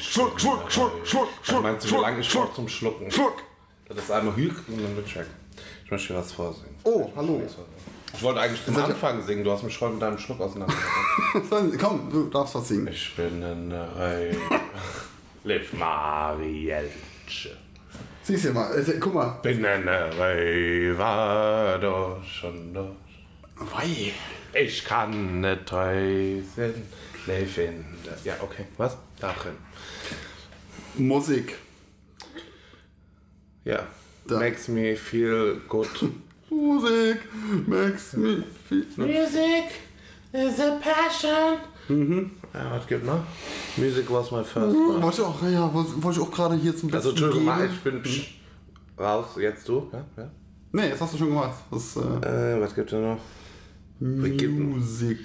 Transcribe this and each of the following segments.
Schluck, Schluck, Schluck, Schluck, Schluck. Meinst du, wie lange ich Schluck, brauche zum Schlucken? Schluck. Das ist einmal Hüg und dann ich weg. Ich möchte dir was vorsingen. Oh, hallo. Ich wollte eigentlich zum Anfang singen, du hast mich schon mit deinem Schluck auseinander. Komm, du darfst was singen. ich bin eine Reihe. Liv Marielche. Siehst du mal, äh, guck mal. Bin eine Reihe, war durch und durch. Wei. Ich kann nicht täuschen. Liv in der. Ja, okay. Was? Darin. Musik. Ja. Da. Makes me feel good. Musik makes me feel... Music is a passion. Mhm. Ja, was gibt noch? Music was my first love. Wollte ich auch, ja, wollte ich auch gerade hier zum Also, Besten Entschuldigung, geben. ich bin psch, raus. Jetzt du? Ja, ja. Nee, jetzt hast du schon gemacht. Das, äh, Äh, was gibt es noch? Gibt Musik.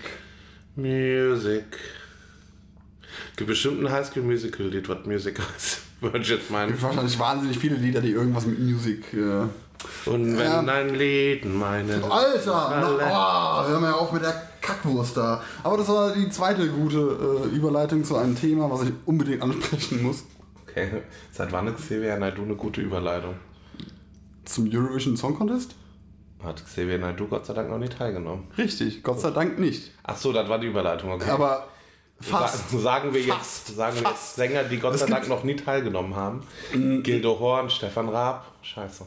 Gibt bestimmt ein Highschool-Musical-Lied, was Music heißt. Würde ich jetzt meinen. gibt wahrscheinlich wahnsinnig viele Lieder, die irgendwas mit Musik. Äh Und wenn Ja. ein Lied meine. Alter! Na, oh, hör mal auf mit der Kackwurst da. Aber das war die zweite gute äh, Überleitung zu einem Thema, was ich unbedingt ansprechen muss. Okay. Seit wann ist Xavier Naidoo eine gute Überleitung? Zum Eurovision Song Contest? Hat Xavier Naidoo Gott sei Dank noch nicht teilgenommen. Richtig, Gott sei Dank nicht. Ach so, das war die Überleitung. Okay. Aber fast. Sa- Sagen wir Fast. jetzt, sagen wir jetzt. Sänger, die Gott Es sei Dank noch nie teilgenommen haben. Gildo Horn, Stefan Raab. Scheiße.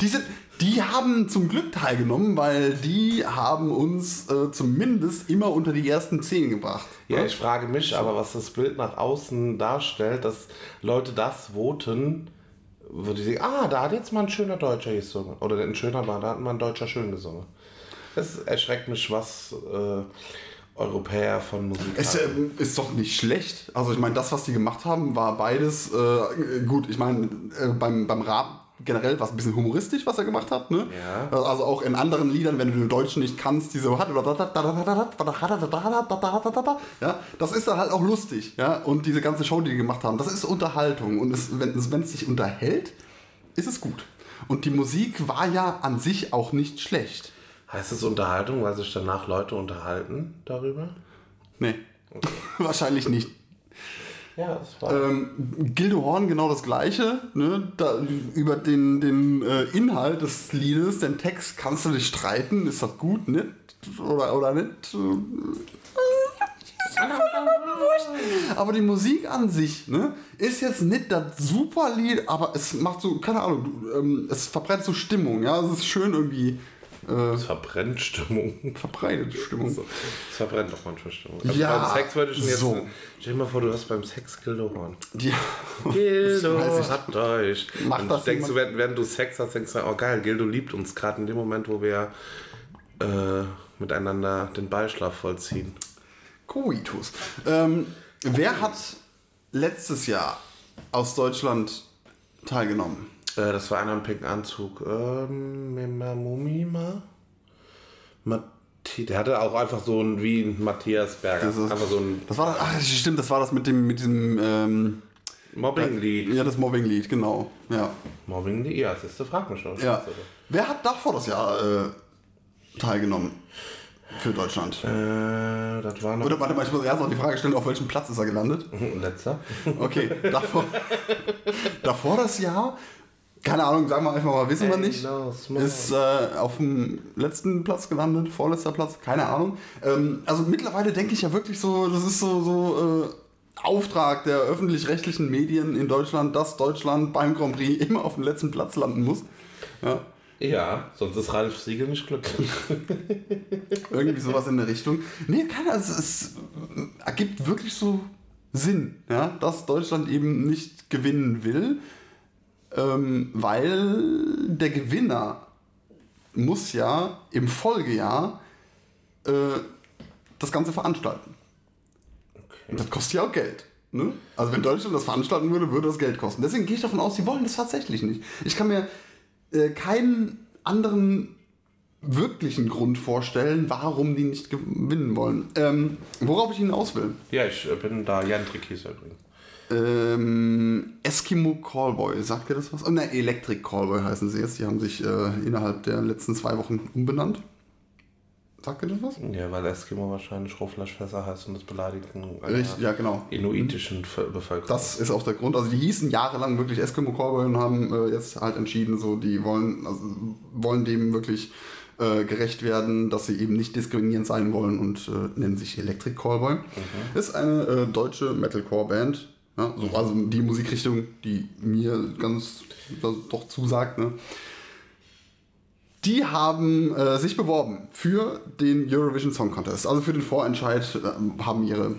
Die, sind, die haben zum Glück teilgenommen, weil die haben uns äh, zumindest immer unter die ersten zehn gebracht. Ja, ich frage mich aber, was das Bild nach außen darstellt, dass Leute das voten, wo die sagen, ah, da hat jetzt mal ein schöner Deutscher gesungen. Oder ein schöner war, da hat mal ein Deutscher schön gesungen. Das erschreckt mich, was äh, Europäer von Musik Es äh, ist doch nicht schlecht. Also ich meine, das, was die gemacht haben, war beides äh, gut. Ich meine, äh, beim, beim Rap generell war es ein bisschen humoristisch, was er gemacht hat. Ne? Ja. Also auch in anderen Liedern, wenn du den Deutschen nicht kannst, diese ja, das ist dann halt auch lustig. Ja? Und diese ganze Show, die die gemacht haben, das ist Unterhaltung. Und es wenn es sich unterhält, ist es gut. Und die Musik war ja an sich auch nicht schlecht. Heißt es Unterhaltung, weil sich danach Leute unterhalten darüber? Nee, wahrscheinlich nicht. Ja, das war. Ähm, Gildo Horn genau das gleiche. Ne? Da, über den, den äh, Inhalt des Liedes, den Text kannst du dich streiten. Ist das gut, nicht? Oder, oder nicht? Aber die Musik an sich ne, ist jetzt nicht das super Lied, aber es macht so, keine Ahnung, du, ähm, es verbreitet so Stimmung. Ja, es ist schön irgendwie äh, verbrennt Stimmung. verbreitet Stimmung. Es verbrennt doch manchmal Stimmung. Also Ja, beim Sex würde ich jetzt. so. Stell dir mal vor, du hast beim Sex Gildo Horn. Ja. Gildo hat euch. Macht Und das denkst du, während, während du Sex hast, denkst du, oh geil, Gildo liebt uns gerade in dem Moment, wo wir äh, miteinander den Beischlaf vollziehen. Coitus. Ähm, wer hat letztes Jahr aus Deutschland teilgenommen? Äh, das war einer im pinken Anzug. Ähm, Mima Mumima? Matti, der hatte auch einfach so ein wie ein Matthias Berger. Das ist- einfach so ein Das war das, ach, stimmt, das war das mit dem, mit diesem, ähm, Mobbing-Lied. ja, das Mobbing-Lied, genau, ja. Mobbing-Lied, ja, das ist, frag mich schon. ja. Wer hat davor das Jahr äh, teilgenommen für Deutschland? Äh, das war noch Oder warte mal, ich muss erst noch die Frage stellen, auf welchem Platz ist er gelandet? letzter. Okay, davor, davor das Jahr, keine Ahnung, sagen wir einfach mal, wissen wir nicht. Ist äh, auf dem letzten Platz gelandet, vorletzter Platz, keine Ahnung. Ähm, also mittlerweile denke ich ja wirklich so, das ist so, so äh, Auftrag der öffentlich-rechtlichen Medien in Deutschland, dass Deutschland beim Grand Prix immer auf dem letzten Platz landen muss. Ja, Ja, sonst ist Ralf Siegel nicht glücklich. irgendwie sowas in der Richtung. Nee, keine Ahnung, es, es ergibt wirklich so Sinn, ja, dass Deutschland eben nicht gewinnen will, ähm, weil der Gewinner muss ja im Folgejahr äh, das Ganze veranstalten. Und das kostet ja auch Geld. Ne? Also wenn Deutschland das veranstalten würde, würde das Geld kosten. Deswegen gehe ich davon aus, sie wollen das tatsächlich nicht. Ich kann mir äh, keinen anderen wirklichen Grund vorstellen, warum die nicht gewinnen wollen. Ähm, worauf ich hinaus will. Ja, ich äh, bin da Jantrik hieß er übrigens. Ähm, Eskimo Callboy, sagt ihr das was? Oh ne, Electric Callboy heißen sie jetzt. Die haben sich äh, innerhalb der letzten zwei Wochen umbenannt. Sagt ihr das was? Ja, weil Eskimo wahrscheinlich Rohfleischfresser heißt und das beleidigten Richtig, ja, genau. inuitischen Ver- Bevölkerung. Das ist auch der Grund. Also die hießen jahrelang wirklich Eskimo Cowboy und haben äh, jetzt halt entschieden, so die wollen, also, wollen dem wirklich äh, gerecht werden, dass sie eben nicht diskriminierend sein wollen und äh, nennen sich Electric Callboy. Ist eine äh, deutsche Metalcore-Band. Ja, so, also die Musikrichtung, die mir ganz doch zusagt. Ne? Die haben äh, sich beworben für den Eurovision Song Contest, also für den Vorentscheid, äh, haben ihre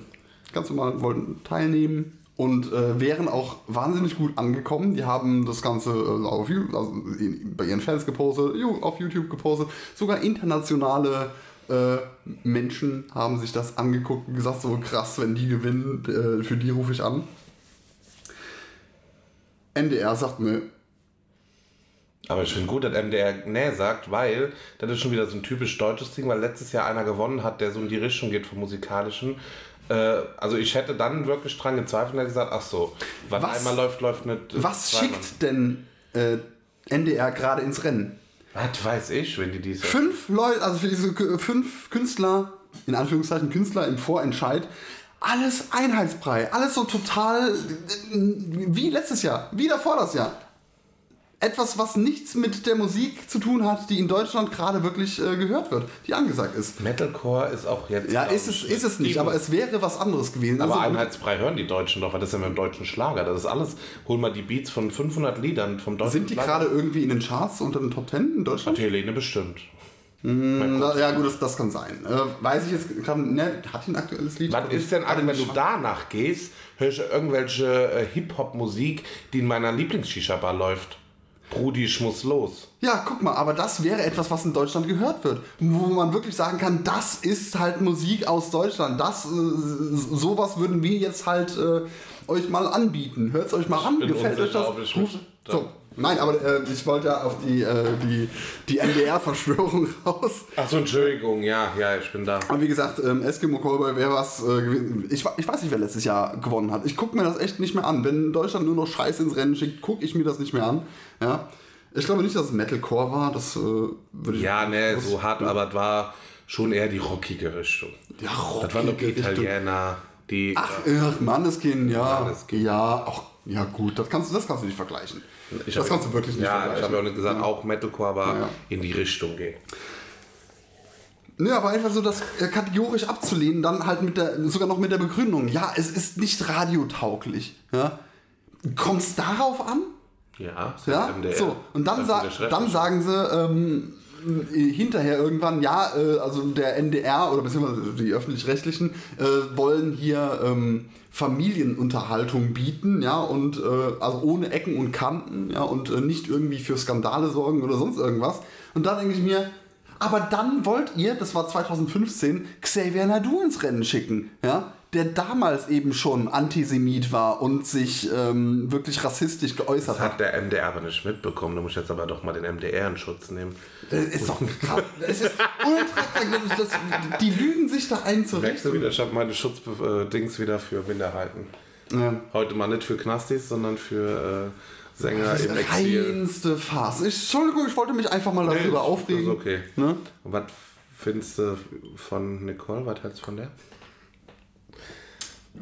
ganz normal wollten teilnehmen und äh, wären auch wahnsinnig gut angekommen. Die haben das Ganze äh, auf, also bei ihren Fans gepostet, auf YouTube gepostet, sogar internationale äh, Menschen haben sich das angeguckt und gesagt, so krass, wenn die gewinnen, äh, für die rufe ich an. NDR sagt mir, Aber ich finde gut, dass MDR nee sagt, weil das ist schon wieder so ein typisch deutsches Ding, weil letztes Jahr einer gewonnen hat, der so in die Richtung geht vom musikalischen. Äh, also ich hätte dann wirklich dran gezweifelt und hätte gesagt, ach so, was, Was- einmal läuft, läuft nicht. äh, was schickt denn äh, NDR gerade ins Rennen? Was weiß ich, wenn die diese. Fünf Leute, also für diese fünf Künstler, in Anführungszeichen Künstler im Vorentscheid, alles Einheitsbrei, alles so total wie letztes Jahr, wie davor das Jahr. Etwas, was nichts mit der Musik zu tun hat, die in Deutschland gerade wirklich äh, gehört wird, die angesagt ist. Metalcore ist auch jetzt. Ja, ist es, ist es nicht, aber es wäre was anderes gewesen. Aber Also, Einheitsbrei hören die Deutschen doch, weil das ist ja mit dem deutschen Schlager. Das ist alles. Hol mal die Beats von 500 Liedern vom deutschen sind die gerade irgendwie in den Charts unter den Top Ten in Deutschland? Helene bestimmt. Na, ja, gut, das, das kann sein. Äh, weiß ich jetzt gerade, ne, hat ein aktuelles Lied? Was ist denn, die wenn du danach gehst, hörst du irgendwelche äh, Hip-Hop-Musik, die in meiner Lieblings-Shisha-Bar läuft? Brudi, ich muss los. Ja, guck mal, aber das wäre etwas, was in Deutschland gehört wird. Wo man wirklich sagen kann, das ist halt Musik aus Deutschland. Das, äh, sowas würden wir jetzt halt äh, euch mal anbieten. Hört es euch mal an, bin gefällt euch das? ich Ruft- so. Nein, aber äh, ich wollte ja auf die, äh, die, die NDR-Verschwörung raus. Achso, Entschuldigung, ja, ja, ich bin da. Aber wie gesagt, ähm, Eskimo Callboy wäre was äh, gewesen. Ich, ich weiß nicht, wer letztes Jahr gewonnen hat. Ich gucke mir das echt nicht mehr an. Wenn Deutschland nur noch Scheiß ins Rennen schickt, gucke ich mir das nicht mehr an. Ja. Ich glaube nicht, dass es Metalcore war. Das äh, würde ich. Ja, ne, so hart, aber es war schon eher die rockige Richtung. Ja, Das waren doch die rockige. Italiener, die. Ach, ach Manneskin, ja. Måneskin. Ja, auch, ja gut, das kannst, du- das kannst du nicht vergleichen. ich das kannst du wirklich nicht Ja, ich vergleichen. habe ja auch nicht gesagt, auch Metalcore, aber Ja. in die Richtung gehen. Ne, aber einfach so das äh, kategorisch abzulehnen, dann halt mit der, sogar noch mit der Begründung, ja, es ist nicht radiotauglich. Ja. Kommt es darauf an? Ja, Ja, MDR. so. Und dann, sa dann sagen sie ähm, hinterher irgendwann, ja, äh, also der NDR oder beziehungsweise die öffentlich-rechtlichen äh, wollen hier ähm, Familienunterhaltung bieten, ja, und äh, also ohne Ecken und Kanten, ja, und äh, nicht irgendwie für Skandale sorgen oder sonst irgendwas. Und dann denke ich mir, aber dann wollt ihr, das war 2015, Xavier Nadu ins Rennen schicken, ja, der damals eben schon Antisemit war und sich ähm, wirklich rassistisch geäußert Das hat. hat der MDR aber nicht mitbekommen. Du musst jetzt aber doch mal den MDR in Schutz nehmen. Das ist doch krass. Es ist ultra. Das, die lügen sich da ein zurecht. Merkst du wieder, ich habe meine Schutzdings wieder für Minderheiten. Ja. Heute mal nicht für Knastis, sondern für äh, Sänger Das im Exil. reinste Farce. Ich, Entschuldigung, ich wollte mich einfach mal darüber Nee, aufregen. Das ist okay. Ne? Und was findest du von Nicole? Was hältst du von der?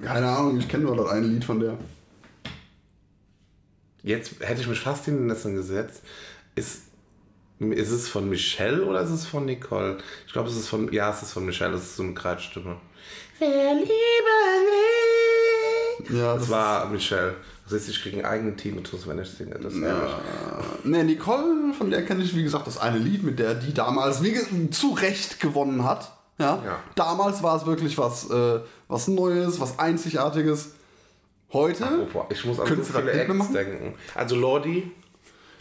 Keine Ahnung, ich kenne nur das eine Lied von der. Jetzt hätte ich mich fast in den Nesseln gesetzt. Ist, ist es von Michelle oder ist es von Nicole? Ich glaube, es ist von. Ja, es ist von Michelle. Es ist so eine Kreisstimme. Wer Liebe liebt. Ja, Das das war Michelle. Das heißt, ich kriege einen eigenen Tinnitus, wenn ich singe. Das ist ehrlich. Ne, Nicole, von der kenne ich, wie gesagt, das eine Lied, mit der die damals wie, zu Recht gewonnen hat. Ja? Ja. Damals war es wirklich was, äh, was Neues, was Einzigartiges. Heute, Apropos, ich muss an so viele Acts denken. Also Lordi,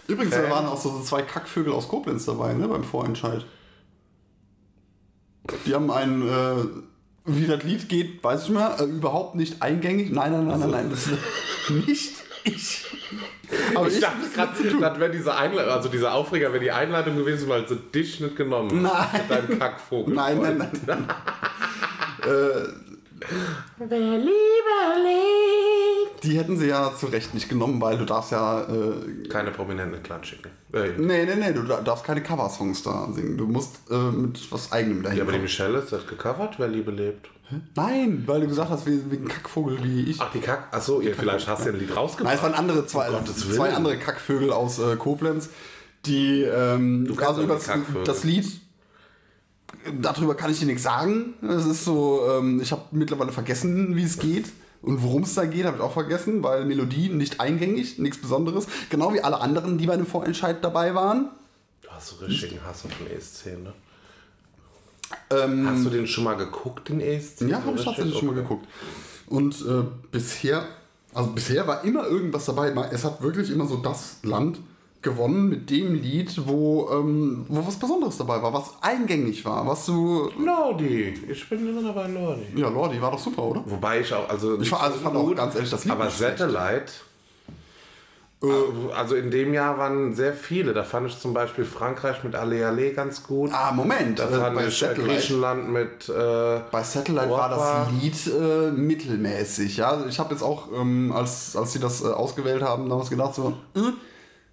übrigens, da Fan. waren auch so, zwei Kackvögel aus Koblenz dabei, ne, beim Vorentscheid. Die haben ein, äh, wie das Lied geht, weiß ich mehr, äh, überhaupt nicht eingängig. Nein, nein, nein, nein, nein, das ist nicht ich. Aber ich, ich, dachte gerade, mit das wäre diese Einladung, also dieser Aufreger wäre die Einladung gewesen, weil sie dich nicht genommen Nein. hat. Dein Kackvogel. Nein, nein, nein. nein. Wer Liebe liebt. Die hätten sie ja zu Recht nicht genommen, weil du darfst ja. Äh, Keine prominenten Clan schicken. Äh, nee, nee, nee, du darfst keine Cover-Songs da singen. Du musst äh, mit was eigenem dahin. ja, aber die. Michelle ist das gecovert, wer Liebe lebt. Nein, weil du gesagt hast, wie, wie ein Kackvogel wie ich. Ach, die Kack. Achso, ja, vielleicht hast du ja ein Lied rausgebracht. Nein, es waren andere zwei, Gottes zwei andere Kackvögel aus äh, Koblenz, die ähm, kennst also über das Lied darüber kann ich dir nichts sagen. Es ist so, ähm, ich habe mittlerweile vergessen, wie es geht. Und worum es da geht, habe ich auch vergessen, weil Melodie nicht eingängig, nichts Besonderes. Genau wie alle anderen, die bei dem Vorentscheid dabei waren. Du hast so richtigen Hass auf den ESC, ne? Ähm, Hast du den schon mal geguckt, den ESC? Ja, habe ich tatsächlich schon mal Okay. geguckt. Und äh, bisher, also bisher war immer irgendwas dabei. Es hat wirklich immer so das Land gewonnen mit dem Lied, wo, ähm, wo was Besonderes dabei war, was eingängig war, was du. Lordi. Ich bin immer noch bei Lordi. Ja, Lordi war doch super, oder? Wobei ich auch, also. Ich war- also fand auch ganz ehrlich das Lied Aber. Satellite. Also in dem Jahr waren sehr viele. Da fand ich zum Beispiel Frankreich mit Ale Ale ganz gut. Ah, Moment. Da äh, fand bei, ich äh, Satellite, Griechenland mit. Äh, bei Satellite war Wapa. das Lied äh, mittelmäßig. Ja? Also ich habe jetzt auch, ähm, als, als sie das äh, ausgewählt haben, damals gedacht, so, äh,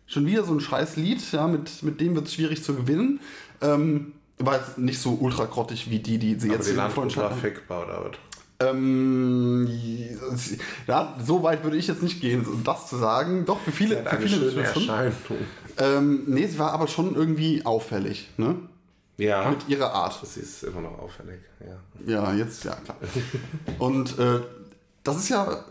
schon wieder so ein scheiß Lied, ja, mit, mit dem wird es schwierig zu gewinnen. Ähm, war jetzt nicht so ultra grottig wie die, die sie aber jetzt die war Vorentscheid- fickbar oder was? Ähm, ja, so weit würde ich jetzt nicht gehen, um das zu sagen. Doch, für viele, Hat für viele schöne schon. Erscheinung. Ähm, nee, sie war aber schon irgendwie auffällig, ne? Ja. Mit ihrer Art. Das ist immer noch auffällig. Ja. Ja, jetzt, ja, klar. Und äh, das ist ja.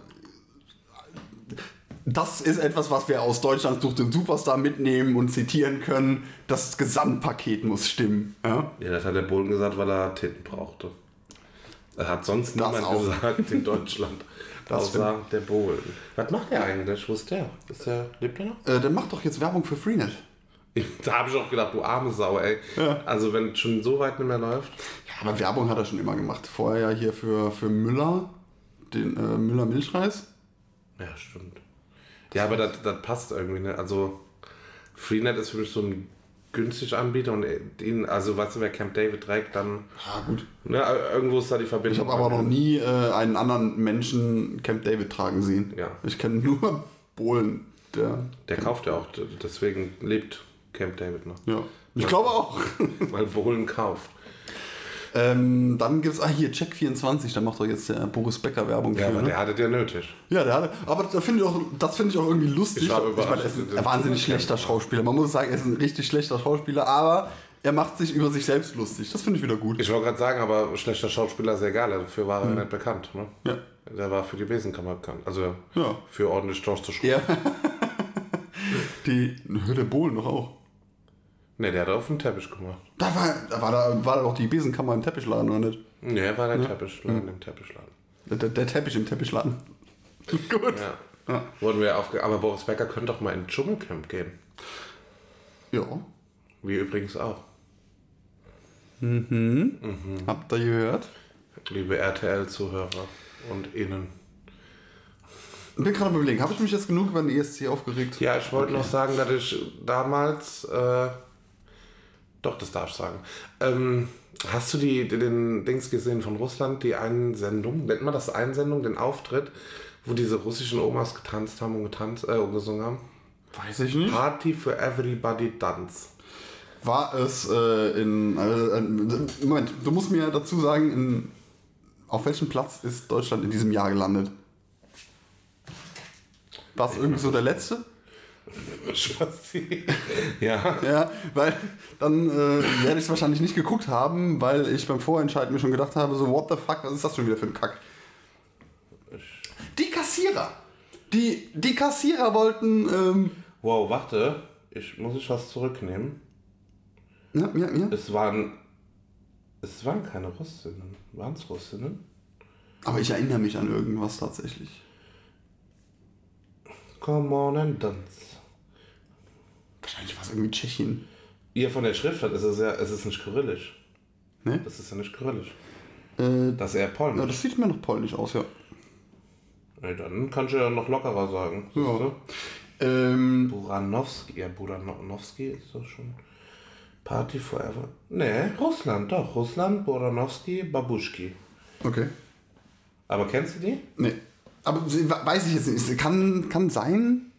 Das ist etwas, was wir aus Deutschland durch den Superstar mitnehmen und zitieren können. Das Gesamtpaket muss stimmen. Ja? ja, das hat der Bohlen gesagt, weil er Titten brauchte. Er hat sonst Das niemand auch. gesagt in Deutschland. Das außer der Bohlen. Was macht der eigentlich? Wo ist der? Ist der lebt der noch? Äh, der macht doch jetzt Werbung für Freenet. Da habe ich auch gedacht, du arme Sau, ey. Also wenn es schon so weit nicht mehr läuft. Ja, aber Werbung hat er schon immer gemacht. Vorher ja hier für, für Müller, den äh, Müller Milchreis. Ja, stimmt. Ja, aber das, das passt irgendwie, ne? Also Freenet ist für mich so ein günstig Anbieter und ihn, also weißt du, wer Camp David trägt, dann, Ja, gut. ne, irgendwo ist da die Verbindung. Ich habe aber noch nie äh, einen anderen Menschen Camp David tragen sehen. Ja. Ich kenne nur Bohlen. Der, Der kauft ja auch, deswegen lebt Camp David noch. ja. Ich glaube auch. Weil Bohlen kauft. Ähm, dann gibt es, ah hier, Check24, da macht doch jetzt der Boris Becker Werbung Ja, für. aber ne? der hatte ja nötig. Ja, der hatte, aber da finde ich auch, das finde ich auch irgendwie lustig. Ich war meine, überrascht, er ist ein wahnsinnig schlechter Schauspieler. Man muss sagen, er ist ein richtig schlechter Schauspieler, aber er macht sich über sich selbst lustig. Das finde ich wieder gut. Ich wollte gerade sagen, aber schlechter Schauspieler ist ja egal, dafür war er ja nicht bekannt. Ne? Ja. Der war für die Besenkammer bekannt. Also Ja. für ordentlich Storch zu schreiben. Ja. Die, der Bohlen doch auch. Ne, der hat auf den Teppich gemacht. Da war, da war, da, war da doch die Besenkammer im Teppichladen, oder nicht? Ne, war der Teppichladen im Teppichladen. Der, der, der Teppich im Teppichladen. gut. Ja. Wurden wir aufge aber Boris Becker könnte doch mal in Dschungelcamp gehen. Ja. Wie übrigens auch. Habt ihr gehört? Liebe RTL-Zuhörer und Innen. Ich bin gerade überlegen, habe ich mich jetzt genug über den ESC aufgeregt? Ja, ich wollte noch sagen, dass ich damals. Äh, doch, das darf ich sagen. Ähm, hast du die, den Dings gesehen von Russland, die Einsendung? Nennt man das Einsendung, den Auftritt, wo diese russischen Omas getanzt haben und getanzt, äh, und gesungen haben? Weiß ich nicht. Party for Everybody Dance. War es äh, in. Äh, äh, Moment, du musst mir dazu sagen, in, auf welchem Platz ist Deutschland in diesem Jahr gelandet? War es irgendwie so der letzte? Spazi. ja. Ja, weil dann äh, werde ich es wahrscheinlich nicht geguckt haben, weil ich beim Vorentscheiden mir schon gedacht habe, so, what the fuck, was ist das schon wieder für ein Kack? Die Kassierer! Die, die Kassierer wollten. Ähm, Wow, warte. Ich muss ich was zurücknehmen. ja, ja, ja. Es waren. Es waren keine Russinnen. Waren es Russinnen? Aber ich erinnere mich an irgendwas tatsächlich. Come on and dance. Wahrscheinlich war es irgendwie Tschechien. Ihr von der Schriftart ist es ja, es ist nicht kyrillisch. Ne? Das ist ja nicht kyrillisch. Äh, Das ist eher ja, polnisch. das sieht mir noch polnisch aus, ja. Nee, dann kannst du ja noch lockerer sagen. Ja. Ähm, Buranowski, ja, Buranowski ist doch schon. Party Forever. Nee, Russland, doch. Russland, Buranowski, Babuschki. okay. Aber kennst du die? Nee. Aber weiß ich jetzt nicht. Kann, kann sein,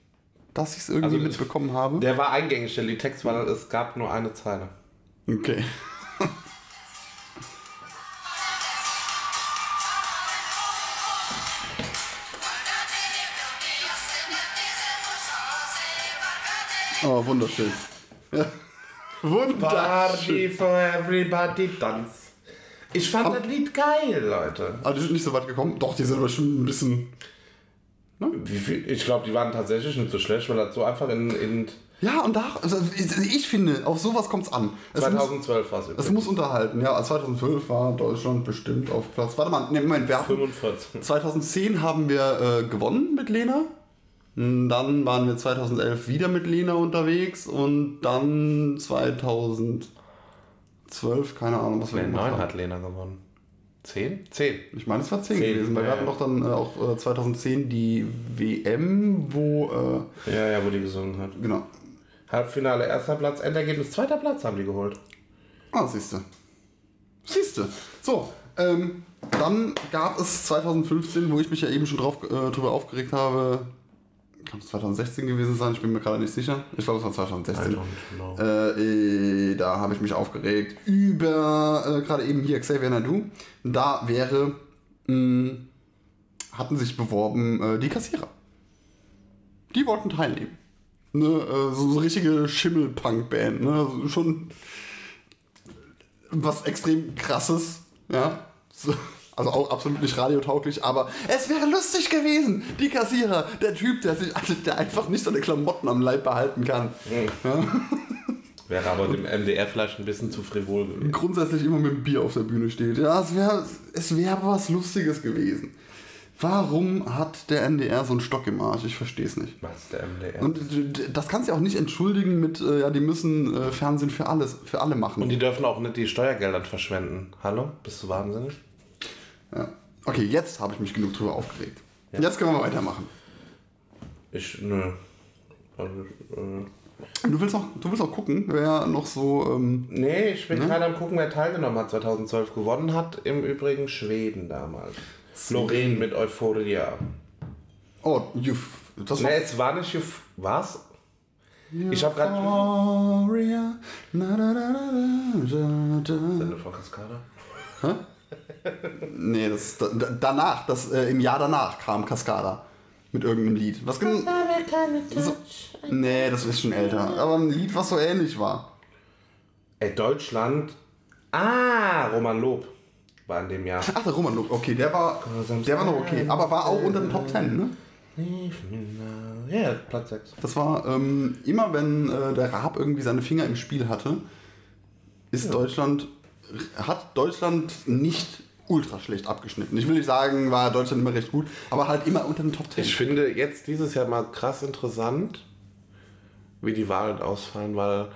dass ich es irgendwie Also, mitbekommen habe. Der war eingängig, der Liedtext, weil es gab nur eine Zeile. Okay. Oh, wunderschön. Ja. Wunderschön. Party for everybody dance. Ich fand das Lied geil, Leute. Aber die sind nicht so weit gekommen. Doch, die sind aber schon ein bisschen. Wie viel? Ich glaube, die waren tatsächlich nicht so schlecht, weil das so einfach in, in Ja, und da, also ich finde, auf sowas kommt es an. Es muss, 2012 war es es übrigens. muss unterhalten. Ja, 2012 war Deutschland bestimmt auf Platz. Warte mal, ne, Moment, wir hatten, 45. 2010 haben wir äh, gewonnen mit Lena. Hm, Dann waren wir 2011 wieder mit Lena unterwegs und dann 2012, keine Ahnung, was wir gemacht 9 haben. hat Lena gewonnen. 10? 10. Ich meine, es war 10, Zehn, gewesen, weil wir ja, hatten ja. doch dann äh, auch äh, 2010 die WM, wo, Ja, ja, wo die gesungen hat. äh, genau. Halbfinale erster Platz, Endergebnis zweiter Platz haben die geholt. Ah, siehste. Siehste. So, ähm, dann gab es 2015, wo ich mich ja eben schon drauf, äh, drüber aufgeregt habe, kann es 2016 gewesen sein, ich bin mir gerade nicht sicher. Ich glaube, es war 2016. I don't know. Äh, äh, da habe ich mich aufgeregt über äh, gerade eben hier Xavier Nadu. Da wäre, mh, hatten sich beworben äh, die Kassierer. Die wollten teilnehmen. Ne, äh, so, so richtige Schimmel-Punk-Band. Ne? Also schon was extrem krasses. Ja. So, also auch absolut nicht radiotauglich, aber es wäre lustig gewesen. Die Kassierer, der Typ, der sich der einfach nicht seine Klamotten am Leib behalten kann. Wäre aber dem MDR vielleicht ein bisschen zu frivol gewesen. grundsätzlich immer mit dem Bier auf der Bühne steht. Ja, es wäre es wär was Lustiges gewesen. Warum hat der NDR so einen Stock im Arsch? Ich verstehe es nicht. Was der MDR? Und d- das kannst du ja auch nicht entschuldigen mit, äh, ja, die müssen äh, Fernsehen für alles, für alle machen. Und die dürfen auch nicht die Steuergelder verschwenden. Hallo? Bist du wahnsinnig? Ja. Okay, jetzt habe ich mich genug drüber aufgeregt. Jetzt können wir weitermachen. Ich, nö. Also, äh, Du willst auch, du willst auch gucken, wer noch so. Ähm, nee, ich bin gerade am gucken, wer teilgenommen hat. 2012 gewonnen hat. Im Übrigen Schweden damals. Lorraine mit Euphoria. oh, you, das war. Nee, es war nicht. Euph- Was? Ich habe gerade. Euphoria. Sende von Cascada? Nee, das, da, da- danach, das, äh, im Jahr danach kam Cascada mit irgendeinem Lied. Was genau? So, nee, das ist schon älter. Aber ein Lied, was so ähnlich war. Ey, Deutschland. Ah, Roman Lob war in dem Jahr. Ach, der Roman Look, okay, der war, der war noch okay. Aber war auch unter den Top Ten, ne? Ja, Platz 6. Das war ähm, immer, wenn äh, der Raab irgendwie seine Finger im Spiel hatte, ist Deutschland, hat Deutschland nicht ultra schlecht abgeschnitten. Ich will nicht sagen, war Deutschland immer recht gut, aber halt immer unter den Top Ten. Ich finde jetzt dieses Jahr mal krass interessant, wie die Wahlen ausfallen, weil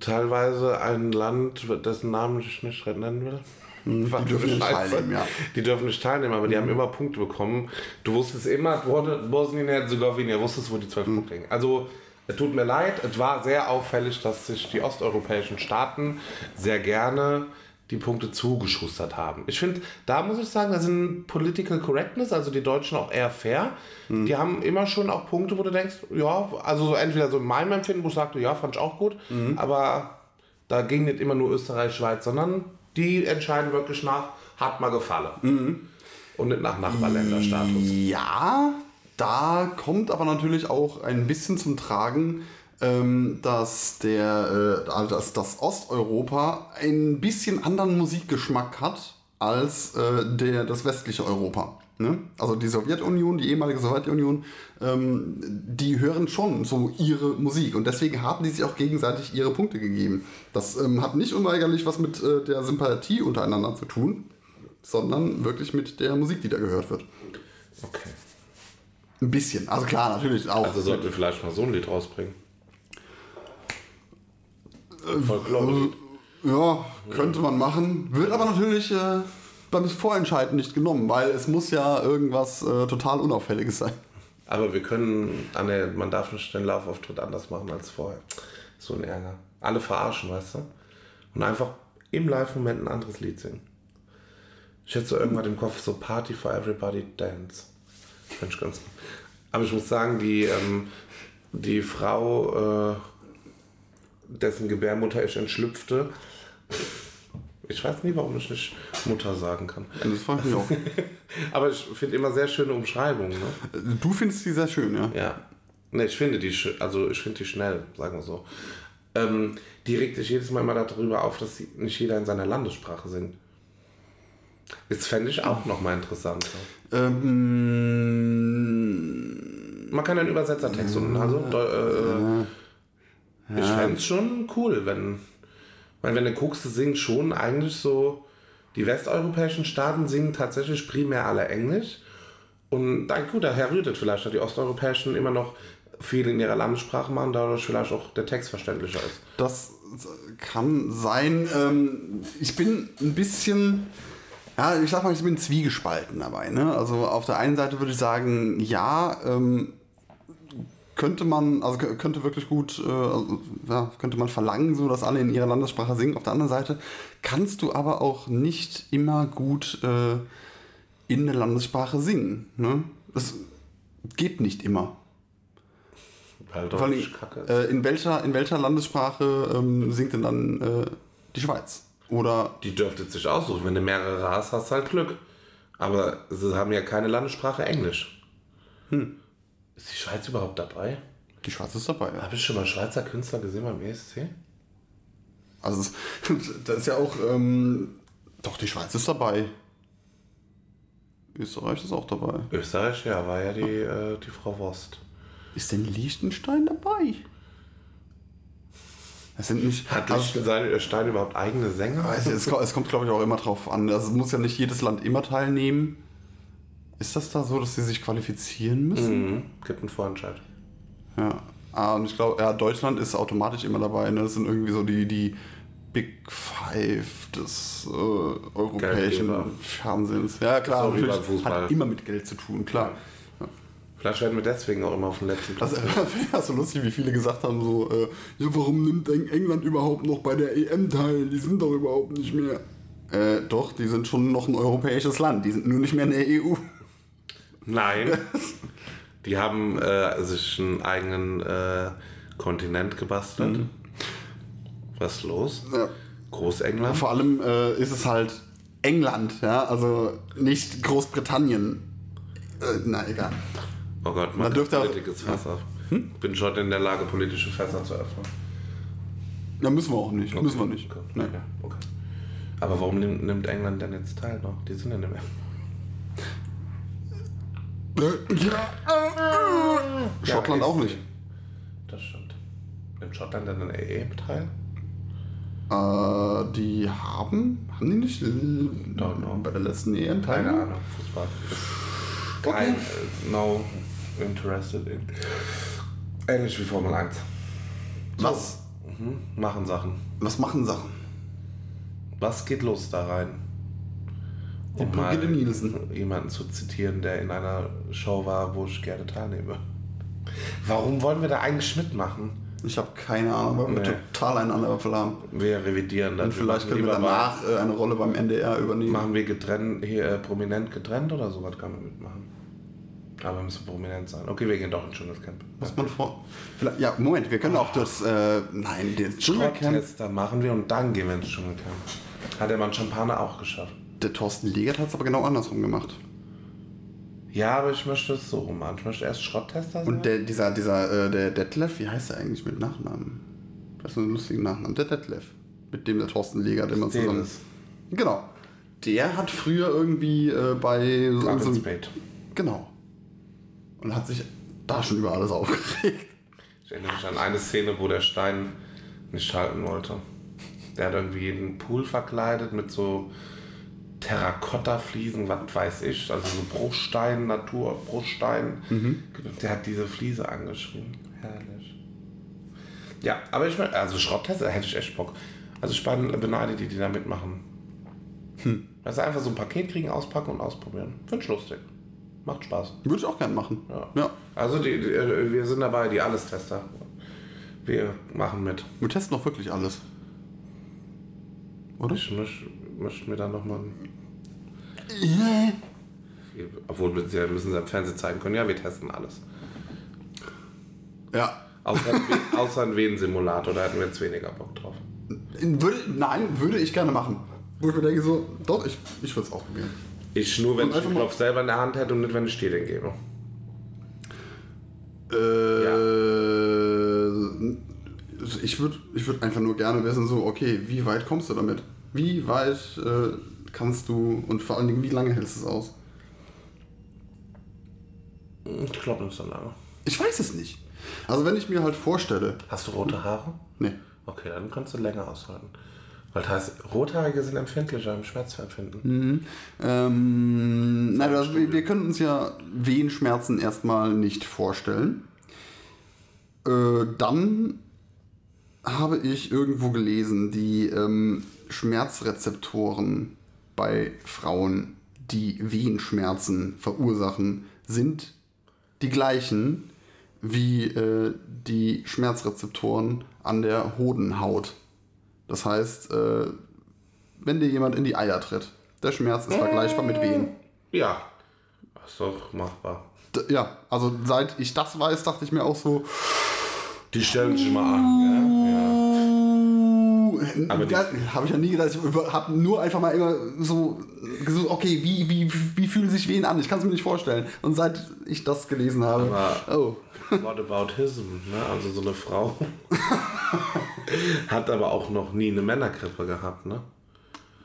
teilweise ein Land, dessen Namen ich nicht nennen will, die dürfen nicht teilnehmen, ja. Die dürfen nicht teilnehmen, aber die haben immer Punkte bekommen. Du wusstest immer, Bosnien-Herzegowina, wusstest, wo die zwölf Punkte hängen. Also, es tut mir leid, es war sehr auffällig, dass sich die osteuropäischen Staaten sehr gerne die Punkte zugeschustert haben. Ich finde, da muss ich sagen, da sind Political Correctness, also die Deutschen auch eher fair. Die haben immer schon auch Punkte, wo du denkst, ja, also so entweder so in meinem Empfinden, wo ich sagte, ja, fand ich auch gut, aber da ging nicht immer nur Österreich, Schweiz, sondern die entscheiden wirklich nach, hat mal gefallen. Und nicht nach Nachbarländerstatus. Ja, da kommt aber natürlich auch ein bisschen zum Tragen, ähm, dass, der, äh, also dass, dass Osteuropa ein bisschen anderen Musikgeschmack hat als äh, der, das westliche Europa. Ne? Also die Sowjetunion, die ehemalige Sowjetunion, ähm, die hören schon so ihre Musik und deswegen haben die sich auch gegenseitig ihre Punkte gegeben. Das ähm, hat nicht unweigerlich was mit äh, der Sympathie untereinander zu tun, sondern wirklich mit der Musik, die da gehört wird. Okay. Ein bisschen. Also klar, natürlich auch. Also sollten wir vielleicht mal so ein Lied rausbringen. Folklore. ja, könnte man machen. Wird aber natürlich äh, beim Vorentscheiden nicht genommen, weil es muss ja irgendwas äh, total Unauffälliges sein. Aber wir können, ah ne, man darf nicht den Laufauftritt anders machen als vorher. So ein Ärger. Alle verarschen, weißt du? Und einfach im Live-Moment ein anderes Lied singen. Ich hätte so irgendwann im Kopf so Party for Everybody Dance. Finde ich ganz Aber ich muss sagen, die, ähm, die Frau, äh, dessen Gebärmutter ich entschlüpfte, ich weiß nie, warum ich nicht Mutter sagen kann. Das freut mich auch. Aber ich finde immer sehr schöne Umschreibungen. Ne? Du findest die sehr schön, ja? Ja. Ne, ich finde die, also ich finde die schnell, sagen wir so. Ähm, die regt sich jedes Mal immer darüber auf, dass sie nicht jeder in seiner Landessprache singt. Das fände ich auch nochmal interessant. Ähm, Man kann einen Übersetzertext und also Deu- äh, ich fände es schon cool, wenn, weil wenn du guckst, singen schon eigentlich so, die westeuropäischen Staaten singen tatsächlich primär alle Englisch. Und da, gut, daher rührt es vielleicht, dass die osteuropäischen immer noch viel in ihrer Landessprache machen, dadurch vielleicht auch der Text verständlicher ist. Das kann sein. Ähm, ich bin ein bisschen, ja, ich sag mal, ich bin zwiegespalten dabei. Ne? Also auf der einen Seite würde ich sagen, ja, ähm, könnte man, also könnte wirklich gut, äh, also, ja, könnte man verlangen, so dass alle in ihrer Landessprache singen. Auf der anderen Seite kannst du aber auch nicht immer gut äh, in der Landessprache singen. Ne? Das geht nicht immer. Weil Vor allem, kacke äh, in, welcher, in welcher Landessprache ähm, singt denn dann äh, die Schweiz? Oder Die dürfte sich aussuchen. Wenn du mehrere hast, hast du halt Glück. Aber sie haben ja keine Landessprache Englisch. Ist die Schweiz überhaupt dabei? die Schweiz ist dabei, ja. Habe ich schon mal Schweizer Künstler gesehen beim ESC? Also das ist ja auch, ähm, doch, die Schweiz ist dabei. Österreich ist auch dabei. Österreich, ja, war ja die, äh, die Frau Wurst. Ist denn Liechtenstein dabei? Es sind nicht. Hat also, Liechtenstein überhaupt eigene Sänger? also, es, kommt- es kommt, glaube ich, auch immer drauf an. Also, es muss ja nicht jedes Land immer teilnehmen. Ist das da so, dass sie sich qualifizieren müssen? Mhm. Gibt einen Vorentscheid. Ja. Ah, und ich glaube, ja, Deutschland ist automatisch immer dabei. Ne? Das sind irgendwie so die, die Big Five des äh, europäischen Geldgeber. Fernsehens. Ja, klar, So natürlich hat immer mit Geld zu tun, klar. Vielleicht werden wir deswegen auch immer auf den letzten Platz. Das ja so lustig, wie viele gesagt haben, so, äh, ja, warum nimmt Eng- England überhaupt noch bei der EM teil? Die sind doch überhaupt nicht mehr. Äh, doch, die sind schon noch ein europäisches Land. Die sind nur nicht mehr in der EU. Nein. Die haben äh, sich einen eigenen äh, Kontinent gebastelt. Was ist los? Ja. Großengland? Vor allem äh, ist es halt England, ja, also nicht Großbritannien. Äh, na, egal. Oh Gott, Man dürfte auch- Politik ist Fass auf. Bin schon in der Lage, politische Fässer zu öffnen. Ja, müssen wir auch nicht. Okay, Müssen wir nicht. gut, Nee. ja, okay. Aber warum nimmt, nimmt England denn jetzt teil noch? Die sind ja nicht mehr. Schottland auch nicht. Das stimmt. Nimmt Schottland denn an EM teil? Äh, die haben, haben die nicht äh, bei der letzten EM Keine teilgenommen? Ahnung. Fußball. Kein, äh, no interested in. Ähnlich wie Formel 1. Was? Mhm. Machen Sachen. Was machen Sachen? Was geht los da rein? Brigitte Nielsen. jemanden zu zitieren, der in einer Show war, wo ich gerne teilnehme. Warum wollen wir da eigentlich mitmachen? Ich habe keine Ahnung, weil wir Nee. total einen Anwürfel haben. Wir revidieren das. Und vielleicht können wir lieber mal- danach äh, eine Rolle beim NDR übernehmen. Machen wir getrennt, hier äh, prominent getrennt oder sowas kann man mitmachen. Aber müssen prominent sein. Okay, wir gehen doch in schönes Camp. Was man vor. Vielleicht, ja, Moment, wir können auch das. Äh, nein, den Dschungelcamp. Schrotttester machen wir und dann gehen wir ins Dschungelcamp. Hat der Mann Champagner auch geschafft. Der Thorsten Legert hat es aber genau andersrum gemacht. Ja, aber ich möchte es so rum machen. Ich möchte erst Schrotttester sein. Und der, dieser, dieser, äh, der Detlef, wie heißt er eigentlich mit Nachnamen? Das ist ein lustiger Nachname. Der Detlef. Mit dem der Thorsten Legert immer zusammen. Steves. Genau. Der hat früher irgendwie äh, bei so, so. Genau. Und hat sich da schon über alles aufgeregt. Ich erinnere mich an eine Szene, wo der Stein nicht halten wollte. Der hat irgendwie jeden Pool verkleidet mit so Terrakotta-Fliesen, was weiß ich, also so Bruchstein, Naturbruchstein. Der hat diese Fliese angeschrieben. Herrlich. Ja, aber ich meine, also Schrotttester hätte ich echt Bock. Also ich bin- beneide die, die da mitmachen. Also einfach so ein Paket kriegen, auspacken und ausprobieren. Finde ich lustig. Macht Spaß. Würde ich auch gern machen. Ja. ja. Also die, die, äh, wir sind dabei, die Alles-Tester. Wir machen mit. Wir testen doch wirklich alles. Oder? Ich möchte möcht mir dann nochmal. Ja. Obwohl wir sie- müssen sie im Fernsehen zeigen können. Ja, wir testen alles. Ja. Außer, außer ein Venensimulator, da hätten wir jetzt weniger Bock drauf. Würde, nein, würde ich gerne machen. Wo ich mir denke, so, doch, ich, ich würde es auch probieren. Ich nur, wenn Und ich den Knopf selber in der Hand hätte und nicht, wenn ich dir den gebe. Äh, Ich würde ich würd einfach nur gerne wissen, so, okay, wie weit kommst du damit? Wie weit äh, kannst du und vor allen Dingen, wie lange hältst du es aus? Ich glaube nicht so lange. Ich weiß es nicht. Also wenn ich mir halt vorstelle, Hast du rote Haare? nee, Okay, dann kannst du länger aushalten. Weil das heißt, Rothaarige sind empfindlicher im Schmerzempfinden. Mhm. ähm, nein, also wir, wir können uns ja Wehenschmerzen erstmal nicht vorstellen. Äh, dann habe ich irgendwo gelesen, die ähm, Schmerzrezeptoren bei Frauen, die Wehenschmerzen verursachen, sind die gleichen wie äh, die Schmerzrezeptoren an der Hodenhaut. Das heißt, äh, wenn dir jemand in die Eier tritt, der Schmerz ist vergleichbar mit Wehen. Ja, das ist doch machbar. D ja, also seit ich das weiß, dachte ich mir auch so, Die stellen sich mal an, die- habe ich ja nie gedacht. Ich habe nur einfach mal immer so gesucht, okay, wie, wie, wie fühlen sich wen an? Ich kann es mir nicht vorstellen. Und seit ich das gelesen habe, oh, ja. What about hism? Ne? Also so eine Frau hat aber auch noch nie eine Männergrippe gehabt, ne?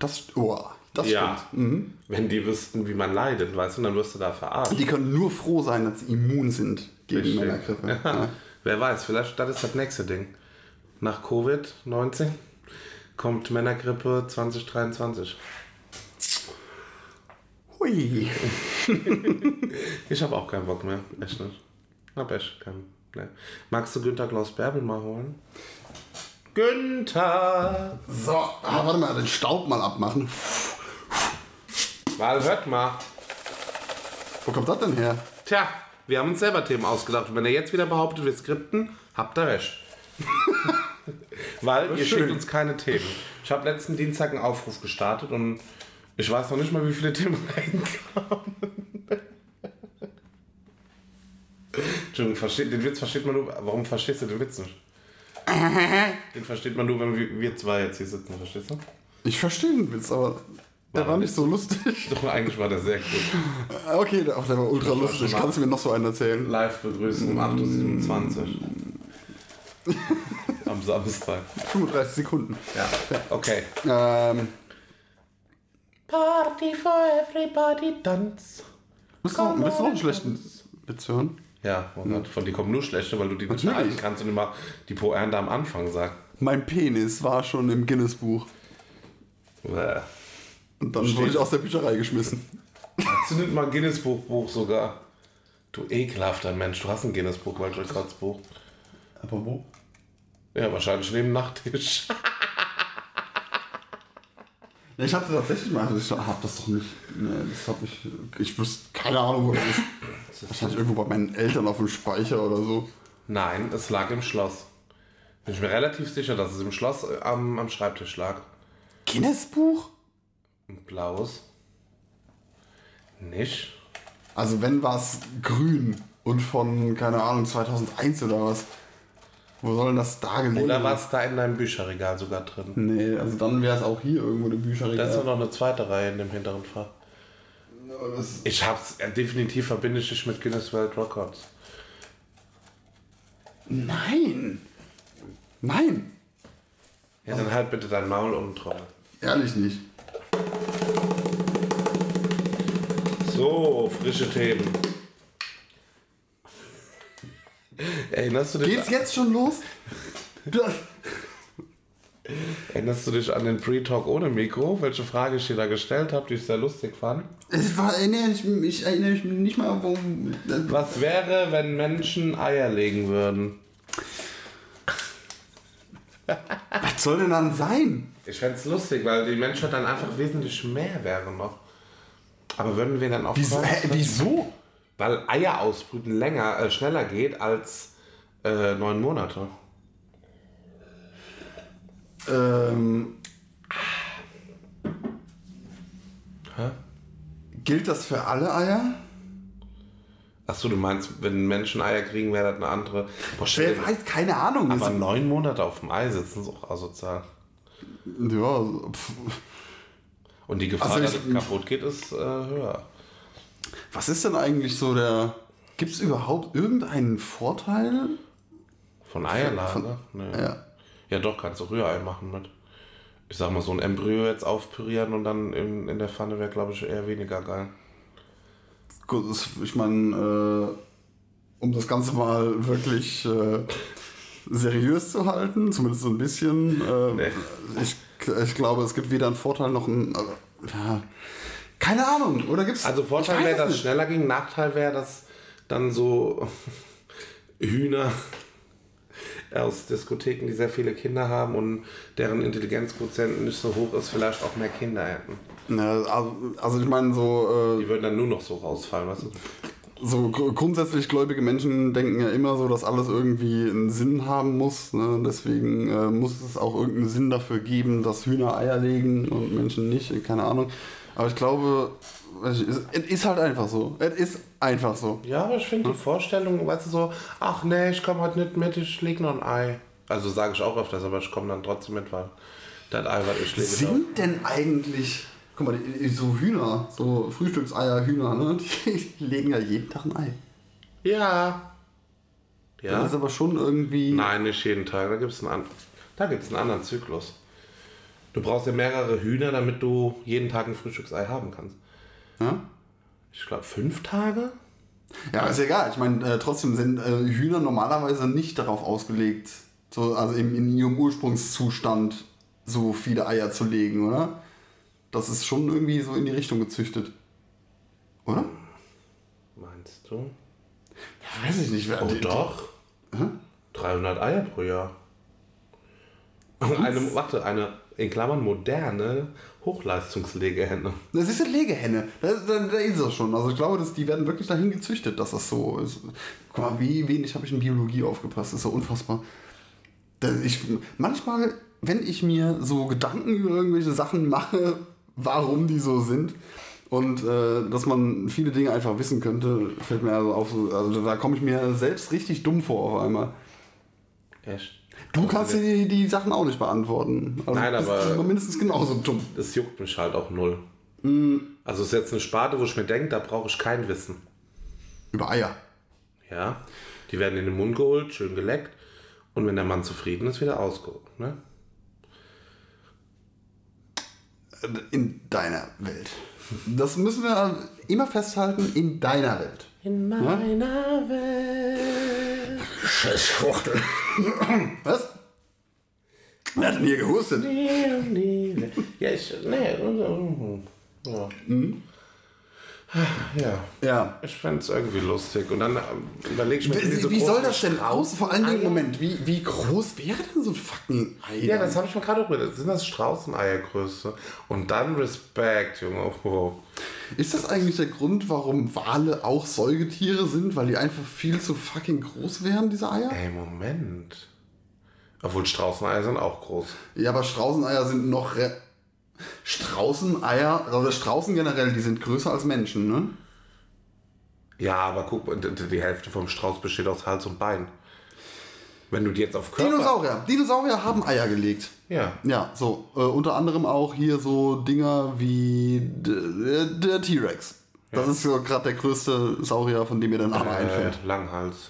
das, oh, das ja. stimmt. Mhm. Wenn die wüssten, wie man leidet, weißt du, dann wirst du da verarscht. Die können nur froh sein, dass sie immun sind gegen Richtig. Männergrippe. Ja. Ja. Wer weiß, vielleicht das ist das nächste Ding. Nach Covid-19 kommt Männergrippe 2023. Hui. Ich habe auch keinen Bock mehr. Echt nicht. Hab echt keinen. Nee. Magst du Günther Klaus Bärbel mal holen? Günther! So, ah, warte mal, den Staub mal abmachen. Mal, hört mal. Wo kommt das denn her? Tja, wir haben uns selber Themen ausgedacht. Und wenn ihr jetzt wieder behauptet, wir skripten, habt ihr recht. Weil ihr schön. schickt uns keine Themen. Ich habe letzten Dienstag einen Aufruf gestartet und ich weiß noch nicht mal, wie viele Themen reinkamen. Entschuldigung, versteht, den Witz versteht man nur. Warum verstehst du den Witz nicht? Den versteht man nur, wenn wir, zwei jetzt hier sitzen, verstehst du? Ich verstehe den Witz, aber der war nicht so lustig. Doch, eigentlich war der sehr gut. Okay, der, auch der war ultra war lustig. Kannst du mir noch so einen erzählen? Live begrüßen um 8.27 Uhr. Am Samstag. 35 Sekunden. Ja, okay. Ähm, Party for everybody du, willst du noch einen schlechten Witz hören? Ja, Gott, von dir kommen nur schlechte, weil du die nicht halten kannst und immer die Pointe am Anfang sagst. Mein Penis war schon im Guinness-Buch. Bäh. Und dann Steht- wurde ich aus der Bücherei geschmissen. Nicht mal ein Guinness-Buch Buch sogar? Du ekelhafter Mensch, du hast ein Guinness-Buch, World Records Buch. Aber wo? Ja, wahrscheinlich neben dem Nachttisch. Ja, ich hatte tatsächlich mal, also ich hab das doch nicht. Nee, das hab ich. Ich wüsste keine Ahnung, wo das ist. Wahrscheinlich irgendwo bei meinen Eltern auf dem Speicher oder so. Nein, es lag im Schloss. Bin ich mir relativ sicher, dass es im Schloss äh, am, am Schreibtisch lag. Guinness-Buch? Ein blaues. Nicht? Also wenn war es grün und von, keine Ahnung, 2001 oder was. Wo soll denn das da gelegen Oder war es da in deinem Bücherregal sogar drin? Nee, also dann wäre es auch hier irgendwo Da Bücherregal. ist doch noch eine zweite Reihe in dem hinteren Fach. Das- Ich hab's, äh, definitiv verbinde ich dich mit Guinness World Records. Nein! Nein! Ja, dann halt bitte dein Maul und Trommel. Ehrlich nicht. So, frische Themen. Erinnerst du dich, Geht's jetzt schon los? Das- erinnerst du dich an den Pre-Talk ohne Mikro? Welche Frage ich dir da gestellt habe, die ich sehr lustig fand? Ich, war, erinnere ich, ich erinnere mich nicht mal, warum. Was wäre, wenn Menschen Eier legen würden? Was soll denn dann sein? Ich fände es lustig, weil die Menschheit dann einfach wesentlich mehr wäre noch. Aber würden wir dann auch... Wieso? Hä, wieso? Weil Eier ausbrüten länger, äh, schneller geht als äh, neun Monate. Ähm, Hä? Gilt das für alle Eier? Achso, du meinst, wenn Menschen Eier kriegen, wäre das eine andere. Boah, Wer weiß, keine Ahnung. aber Ist- neun Monate auf dem Ei sitzen ist auch asozial. ja, pf, Und die Gefahr, Also dass es kaputt geht, ist äh, höher. Was ist denn eigentlich so der. Gibt es überhaupt irgendeinen Vorteil? Von Eierlage? Von- nee. Ja. Ja, doch, kannst du Rührei machen mit. Ich sag mal, so ein Embryo jetzt aufpürieren und dann in, in der Pfanne wäre, glaube ich, eher weniger geil. Gut, ich meine, äh, um das Ganze mal wirklich äh, seriös zu halten, zumindest so ein bisschen, äh, Nee. ich, ich glaube, es gibt weder einen Vorteil noch einen. Also, ja, keine Ahnung, oder gibt's. Also Vorteil wäre, dass es schneller ging. Nachteil wäre, dass dann so Hühner aus Diskotheken, die sehr viele Kinder haben und deren Intelligenzquotienten nicht so hoch ist, vielleicht auch mehr Kinder hätten. Ja, also, also ich meine, so, Die würden dann nur noch so rausfallen, weißt du? äh, so gr- grundsätzlich gläubige Menschen denken ja immer so, dass alles irgendwie einen Sinn haben muss. Ne? Deswegen äh, muss es auch irgendeinen Sinn dafür geben, dass Hühner Eier legen und Menschen nicht. Keine Ahnung. Aber ich glaube, es ist halt einfach so. Es ist einfach so. Ja, aber ich finde die Vorstellung, weißt du, so, ach nee, ich komme heute nicht mit, ich leg noch ein Ei. Also sage ich auch öfters, aber ich komme dann trotzdem mit, weil das Ei, was ich lege, Sind denn eigentlich, guck mal, so Hühner, so Frühstückseier, Hühner, ne? die legen ja jeden Tag ein Ei. Ja. Das Ja? ist aber schon irgendwie. Nein, nicht jeden Tag. Da gibt es einen, an da gibt's einen anderen Zyklus. Du brauchst ja mehrere Hühner, damit du jeden Tag ein Frühstücksei haben kannst. Ja? Ich glaube, fünf Tage? Ja, ist egal. Ich meine, äh, trotzdem sind äh, Hühner normalerweise nicht darauf ausgelegt, so, also im, in ihrem Ursprungszustand so viele Eier zu legen, oder? Das ist schon irgendwie so in die Richtung gezüchtet. Oder? Meinst du? Ja, weiß ich nicht. Wer, Oh, die- doch. 300 Eier pro Jahr. Eine, warte, eine in Klammern moderne Hochleistungslegehenne. Das ist eine Legehenne. Da, da, da ist es schon. Also ich glaube, dass die werden wirklich dahin gezüchtet, dass das so ist. Guck mal, wie wenig habe ich in Biologie aufgepasst. Das ist so unfassbar. Das, ich, manchmal, wenn ich mir so Gedanken über irgendwelche Sachen mache, warum die so sind und äh, dass man viele Dinge einfach wissen könnte, fällt mir also auf. so- Also da komme ich mir selbst richtig dumm vor auf einmal. Echt? Du kannst die, die Sachen auch nicht beantworten. Also Nein, aber- du mindestens genauso dumm. Das juckt mich halt auch null. Mm. Also es ist jetzt eine Sparte, wo ich mir denke, da brauche ich kein Wissen. Über Eier. Ja, die werden in den Mund geholt, schön geleckt. Und wenn der Mann zufrieden ist, wieder ausgeholt. Ne? In deiner Welt. Das müssen wir immer festhalten, in deiner Welt. In meiner Welt. Scheiß Schwuchtel. Was? Wer hat denn hier gehustet? Ja, ich. Nee. Ja. Ja. Ja. Ich fände es irgendwie lustig. Und dann überlege ich mir Wie, wie soll das denn aus? Vor allen Dingen. Moment, wie, wie groß wäre denn so ein fucking Ei? Ja, das habe ich mir gerade auch gedacht. Sind das Straußeneiergröße? Und dann Respekt, Junge. Oh. Ist das eigentlich der Grund, warum Wale auch Säugetiere sind? Weil die einfach viel zu fucking groß wären, diese Eier? Ey, Moment. Obwohl Straußeneier sind auch groß. Ja, aber Straußeneier sind noch. Straußeneier, oder Straußen generell, die sind größer als Menschen, ne? Ja, aber guck, die Hälfte vom Strauß besteht aus Hals und Bein. Wenn du die jetzt auf Körper... Dinosaurier. Dinosaurier haben Eier gelegt. Ja. Ja, so. Äh, unter anderem auch hier so Dinger wie d- der T-Rex. Das ist so gerade der größte Saurier, von dem mir der Name einfällt. Äh, Langhals.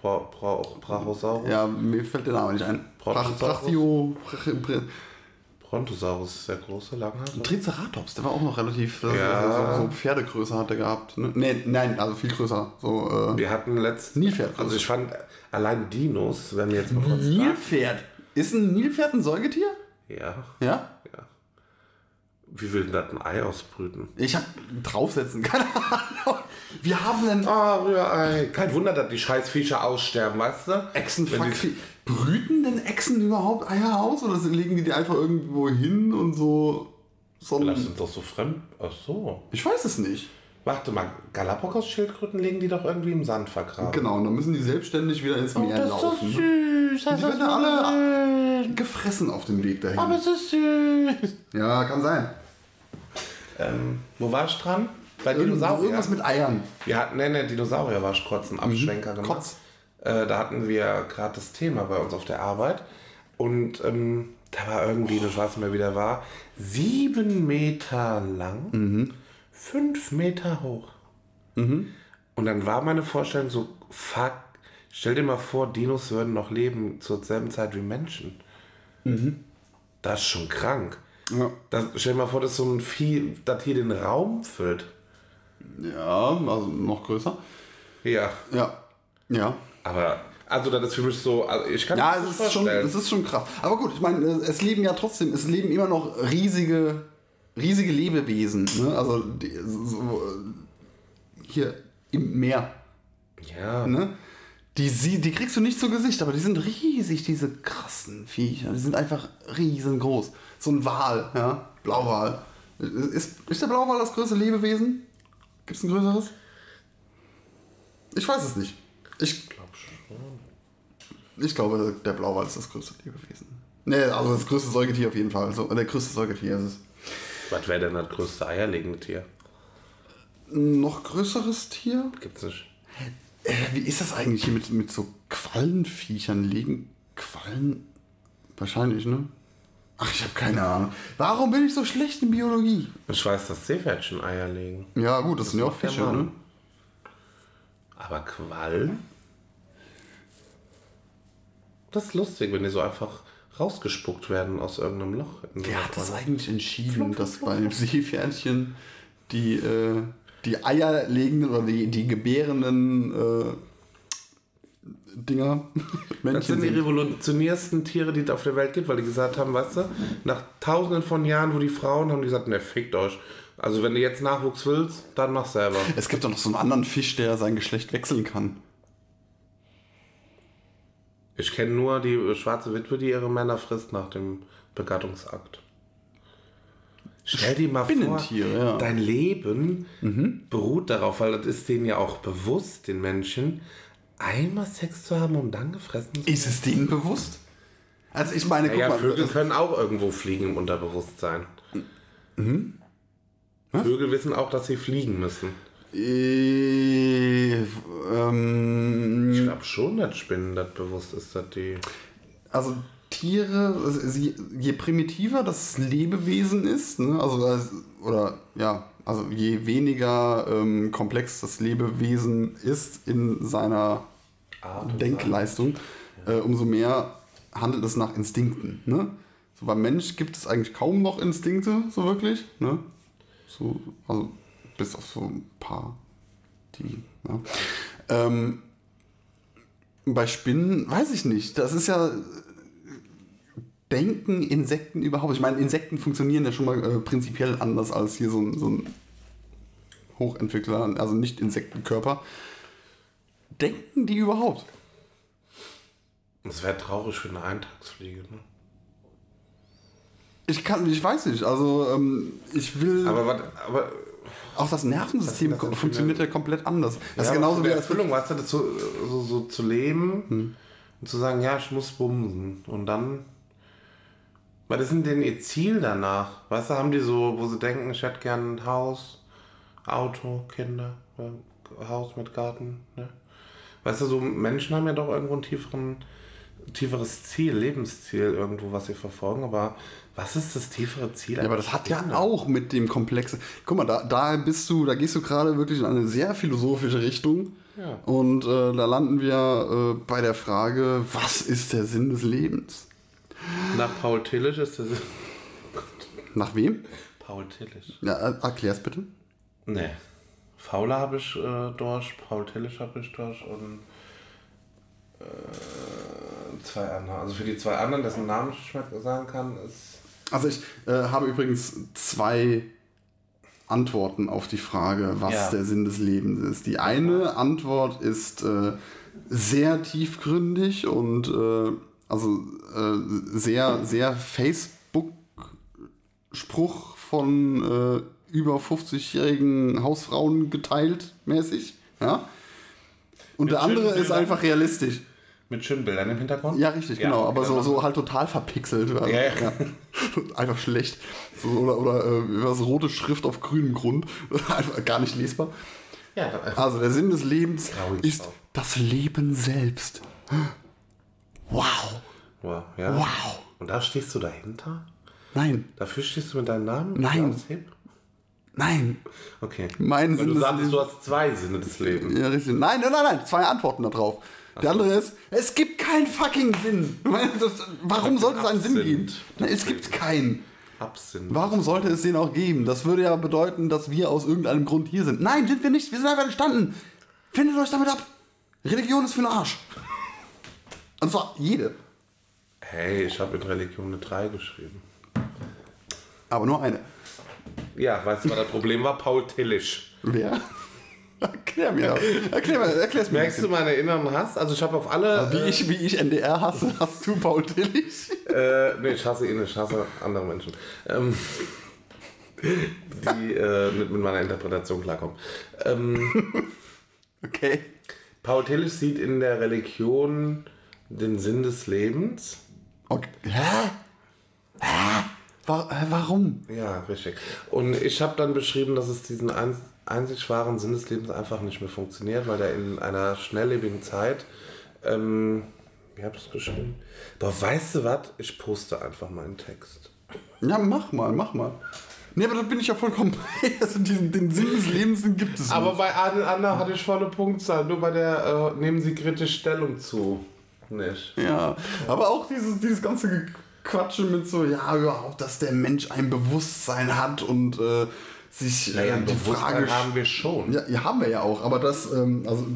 Bra Bra Brachiosaurus? Ja, mir fällt der Name nicht ein. Brach- Brontosaurus? Brachio. Brontosaurus ist der große Langhals. Triceratops, der war auch noch relativ. äh, Ja. So, so Pferdegröße hat er gehabt. Ne? Nee, nein, also viel größer. So, äh, Wir hatten letztens... Nilpferd. Also ich fand allein Dinos, wenn wir jetzt mal kurz... Nilpferd. Ist ein Nilpferd ein Säugetier? Ja, Ja? ja. Wie will denn das ein Ei ausbrüten? Ich hab draufsetzen, keine Ahnung. Wir haben einen Ah, Rührei. Kein Wunder, dass die scheiß Viecher aussterben, weißt du? Echsen die- Brüten denn Echsen überhaupt Eier aus oder legen die die einfach irgendwo hin und so? so Vielleicht sind doch so fremd. Ach so. ich weiß es nicht. Warte mal, Galapagos-Schildkröten legen die doch irgendwie im Sand vergraben. Genau, und dann müssen die selbstständig wieder ins Meer laufen. süß. Die werden ja alle gefressen auf dem Weg dahin. es ist süß. Ja, kann sein. Ähm, wo war ich dran? Bei Dinosaurier. Irgendwas mit Eiern. Wir hatten, ne, ne, Dinosaurier war kurz ein Abschwenker gemacht. Kotz. Äh, da hatten wir gerade das Thema bei uns auf der Arbeit. Und ähm, da war irgendwie, das weiß nicht mehr, wie der war, sieben Meter lang, fünf Meter hoch. Und dann war meine Vorstellung so, fuck, stell dir mal vor, Dinos würden noch leben zur selben Zeit wie Menschen. Das ist schon krank. Ja. Das, stell dir mal vor, dass so ein Vieh, das hier den Raum füllt. ja, also noch größer. Ja, Ja. Ja. aber, also das ist für mich so, also ich kann Ja, es das ist, schon, vorstellen. es ist schon krass. Aber gut, ich meine, es leben ja trotzdem, es leben immer noch riesige, riesige Lebewesen. Ne? Also die, so, äh, hier im Meer. ja, Ne? Die, sie, die kriegst du nicht zu Gesicht, aber die sind riesig, diese krassen Viecher. Die sind einfach riesengroß. So ein Wal, ja, Blauwal. Ist, ist der Blauwal das größte Lebewesen? Gibt es ein größeres? Ich weiß es nicht. Ich glaube schon. Ich glaube, der Blauwal ist das größte Lebewesen. Nee, also das größte Säugetier auf jeden Fall. Also, der größte Säugetier ist es. Was wäre denn das größte eierlegende Tier? Noch größeres Tier? Gibt's nicht. Äh, wie ist das eigentlich hier mit, mit so Quallenviechern? Legen Quallen? Wahrscheinlich, ne? Ach, ich habe keine Ahnung. Warum bin ich so schlecht in Biologie? Ich weiß, dass Seepferdchen Eier legen. Ja, gut, das, sind ja auch Fische, ne? Aber Quallen? Das ist lustig, wenn die so einfach rausgespuckt werden aus irgendeinem Loch. Wer hat das eigentlich entschieden, dass bei dem Seepferdchen die, äh, die eierlegenden oder die, die gebärenden äh, Dinger Das Männchen sind die revolutionärsten Tiere, die es auf der Welt gibt, weil die gesagt haben, weißt du, nach tausenden von Jahren, wo die Frauen haben die gesagt, ne, fickt euch. Also wenn du jetzt Nachwuchs willst, dann mach selber. Es gibt doch noch so einen anderen Fisch, der sein Geschlecht wechseln kann. Ich kenne nur die schwarze Witwe, die ihre Männer frisst nach dem Begattungsakt. Stell dir mal vor, ja. dein Leben beruht darauf, weil das ist denen ja auch bewusst, den Menschen, einmal Sex zu haben, um dann gefressen zu werden. Ist es denen bewusst? Also ich meine, guck Ja, mal, Vögel können auch irgendwo fliegen im Unterbewusstsein. Vögel wissen auch, dass sie fliegen müssen. äh, ähm, Ich glaube schon, dass Spinnen das bewusst ist, dass die. also Tiere, also je primitiver das Lebewesen ist, ne, also als- oder ja, also je weniger ähm, komplex das Lebewesen ist in seiner Denkleistung, äh, umso mehr handelt es nach Instinkten. Ne? So beim Mensch gibt es eigentlich kaum noch Instinkte, so wirklich. Ne? So, also bis auf so ein paar, die. Ja. Ähm, bei Spinnen weiß ich nicht. Das ist ja. Denken Insekten überhaupt? Ich meine, Insekten funktionieren ja schon mal äh, prinzipiell anders als hier so ein, so ein Hochentwickler, also nicht Insektenkörper. Denken die überhaupt? Das wäre traurig für eine Eintagsfliege. Ne? Ich kann, ich weiß nicht. Also ähm, ich will. Aber, was, aber auch das Nervensystem das für funktioniert ja komplett anders. Das ja, ist genauso aber wie als Erfüllung, weißt du, das so, so, so zu leben und zu sagen, ja, ich muss bumsen. Und dann. Was ist denn denn ihr Ziel danach? Weißt du, haben die so, wo sie denken, ich hätte gern ein Haus, Auto, Kinder, äh, Haus mit Garten, ne? Weißt du, so Menschen haben ja doch irgendwo ein tieferen, tieferes Ziel, Lebensziel irgendwo, was sie verfolgen, aber was ist das tiefere Ziel? Ja, aber das hat ja auch mit dem Komplexen. Guck mal, da, da bist du, da gehst du gerade wirklich in eine sehr philosophische Richtung. Ja. Und äh, da landen wir äh, bei der Frage, was ist der Sinn des Lebens? Nach Paul Tillich ist das. Nach wem? Paul Tillich. Ja, äh, erklär's bitte. Nee. Fauler habe ich äh, durch, Paul Tillich habe ich durch und äh, zwei andere. Also für die zwei anderen, dessen Namen ich nicht mehr sagen kann, ist. Also ich äh, habe übrigens zwei Antworten auf die Frage, was Ja. der Sinn des Lebens ist. Die eine Antwort ist äh, sehr tiefgründig und äh, also äh, sehr, sehr Facebook-Spruch von äh, über 50-jährigen Hausfrauen geteilt mäßig. Ja? Und der Mit schönen andere ist Bildern. einfach realistisch. Mit schönen Bildern im Hintergrund? Ja, richtig, Ja, genau. Aber genau. so, so halt total verpixelt. Also, Ja, ja. Einfach schlecht. So, oder oder äh, was rote Schrift auf grünem Grund. Einfach gar nicht lesbar. Ja, Also der Sinn des Lebens ist das Leben selbst. Wow. wow. ja. Wow. Und da stehst du dahinter? Nein, Dafür stehst du mit deinem Namen? Nein. Nein. Okay. Mein Weil Sinn du Lebens. du hast zwei Sinne des Lebens. Ja, richtig. Nein, nein, nein, nein. Zwei Antworten darauf. Der andere ist, es gibt keinen fucking Sinn. Warum sollte es einen Sinn geben? Nein, es gibt keinen. Absinn. Warum sollte es den auch geben? Das würde ja bedeuten, dass wir aus irgendeinem Grund hier sind. Nein, sind wir nicht. Wir sind einfach entstanden. Findet euch damit ab. Religion ist für den Arsch. Und zwar jede. Hey, ich habe in Religion eine 3 geschrieben. Aber nur eine. Ja, weißt du, was das Problem war? Paul Tillich. Wer? Erklär mir das. Erklär mir, erklär's mir. Merkst du meinen inneren Hass? Also ich habe auf alle... Wie ich, wie ich NDR hasse, hast du Paul Tillich? Äh, nee, ich hasse ihn, ich hasse andere Menschen. Ähm, die äh, mit, mit meiner Interpretation klarkommen. Ähm, Okay. Paul Tillich sieht in der Religion den Sinn des Lebens. okay. Hä? Hä? Wa- hä, warum? Ja, richtig. Und ich habe dann beschrieben, dass es diesen ein, einzig wahren Sinn des Lebens einfach nicht mehr funktioniert, weil der in einer schnelllebigen Zeit. Ähm, wie habe ich es geschrieben? Doch weißt du was? Ich poste einfach meinen Text. Ja, mach mal, mach mal. Nee, aber da bin ich ja vollkommen bei. Also diesen, den Sinn des Lebens gibt es Aber nicht. bei allen anderen hatte ich volle Punktzahl. Nur bei der äh, nehmen sie kritisch Stellung zu. Nicht. Ja, aber auch dieses, dieses ganze Quatsche mit so, ja, überhaupt, dass der Mensch ein Bewusstsein hat und äh, sich Naja, äh, ein die Frage haben wir schon. Ja, ja, haben wir ja auch, aber das, ähm, also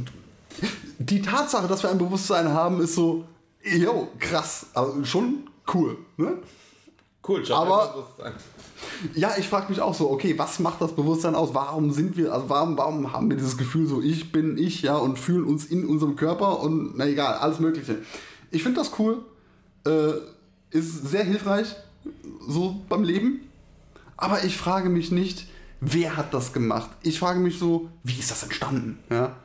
die Tatsache, dass wir ein Bewusstsein haben, ist so, yo, krass, also schon cool, ne? Cool, ich Aber-. Ja, ich frage mich auch so, okay, was macht das Bewusstsein aus? Warum sind wir, also warum, warum haben wir dieses Gefühl so, ich bin ich, ja, und fühlen uns in unserem Körper und na egal, alles Mögliche. Ich finde das cool, äh, ist sehr hilfreich, so beim Leben. Aber ich frage mich nicht, wer hat das gemacht? Ich frage mich so, wie ist das entstanden? Ja?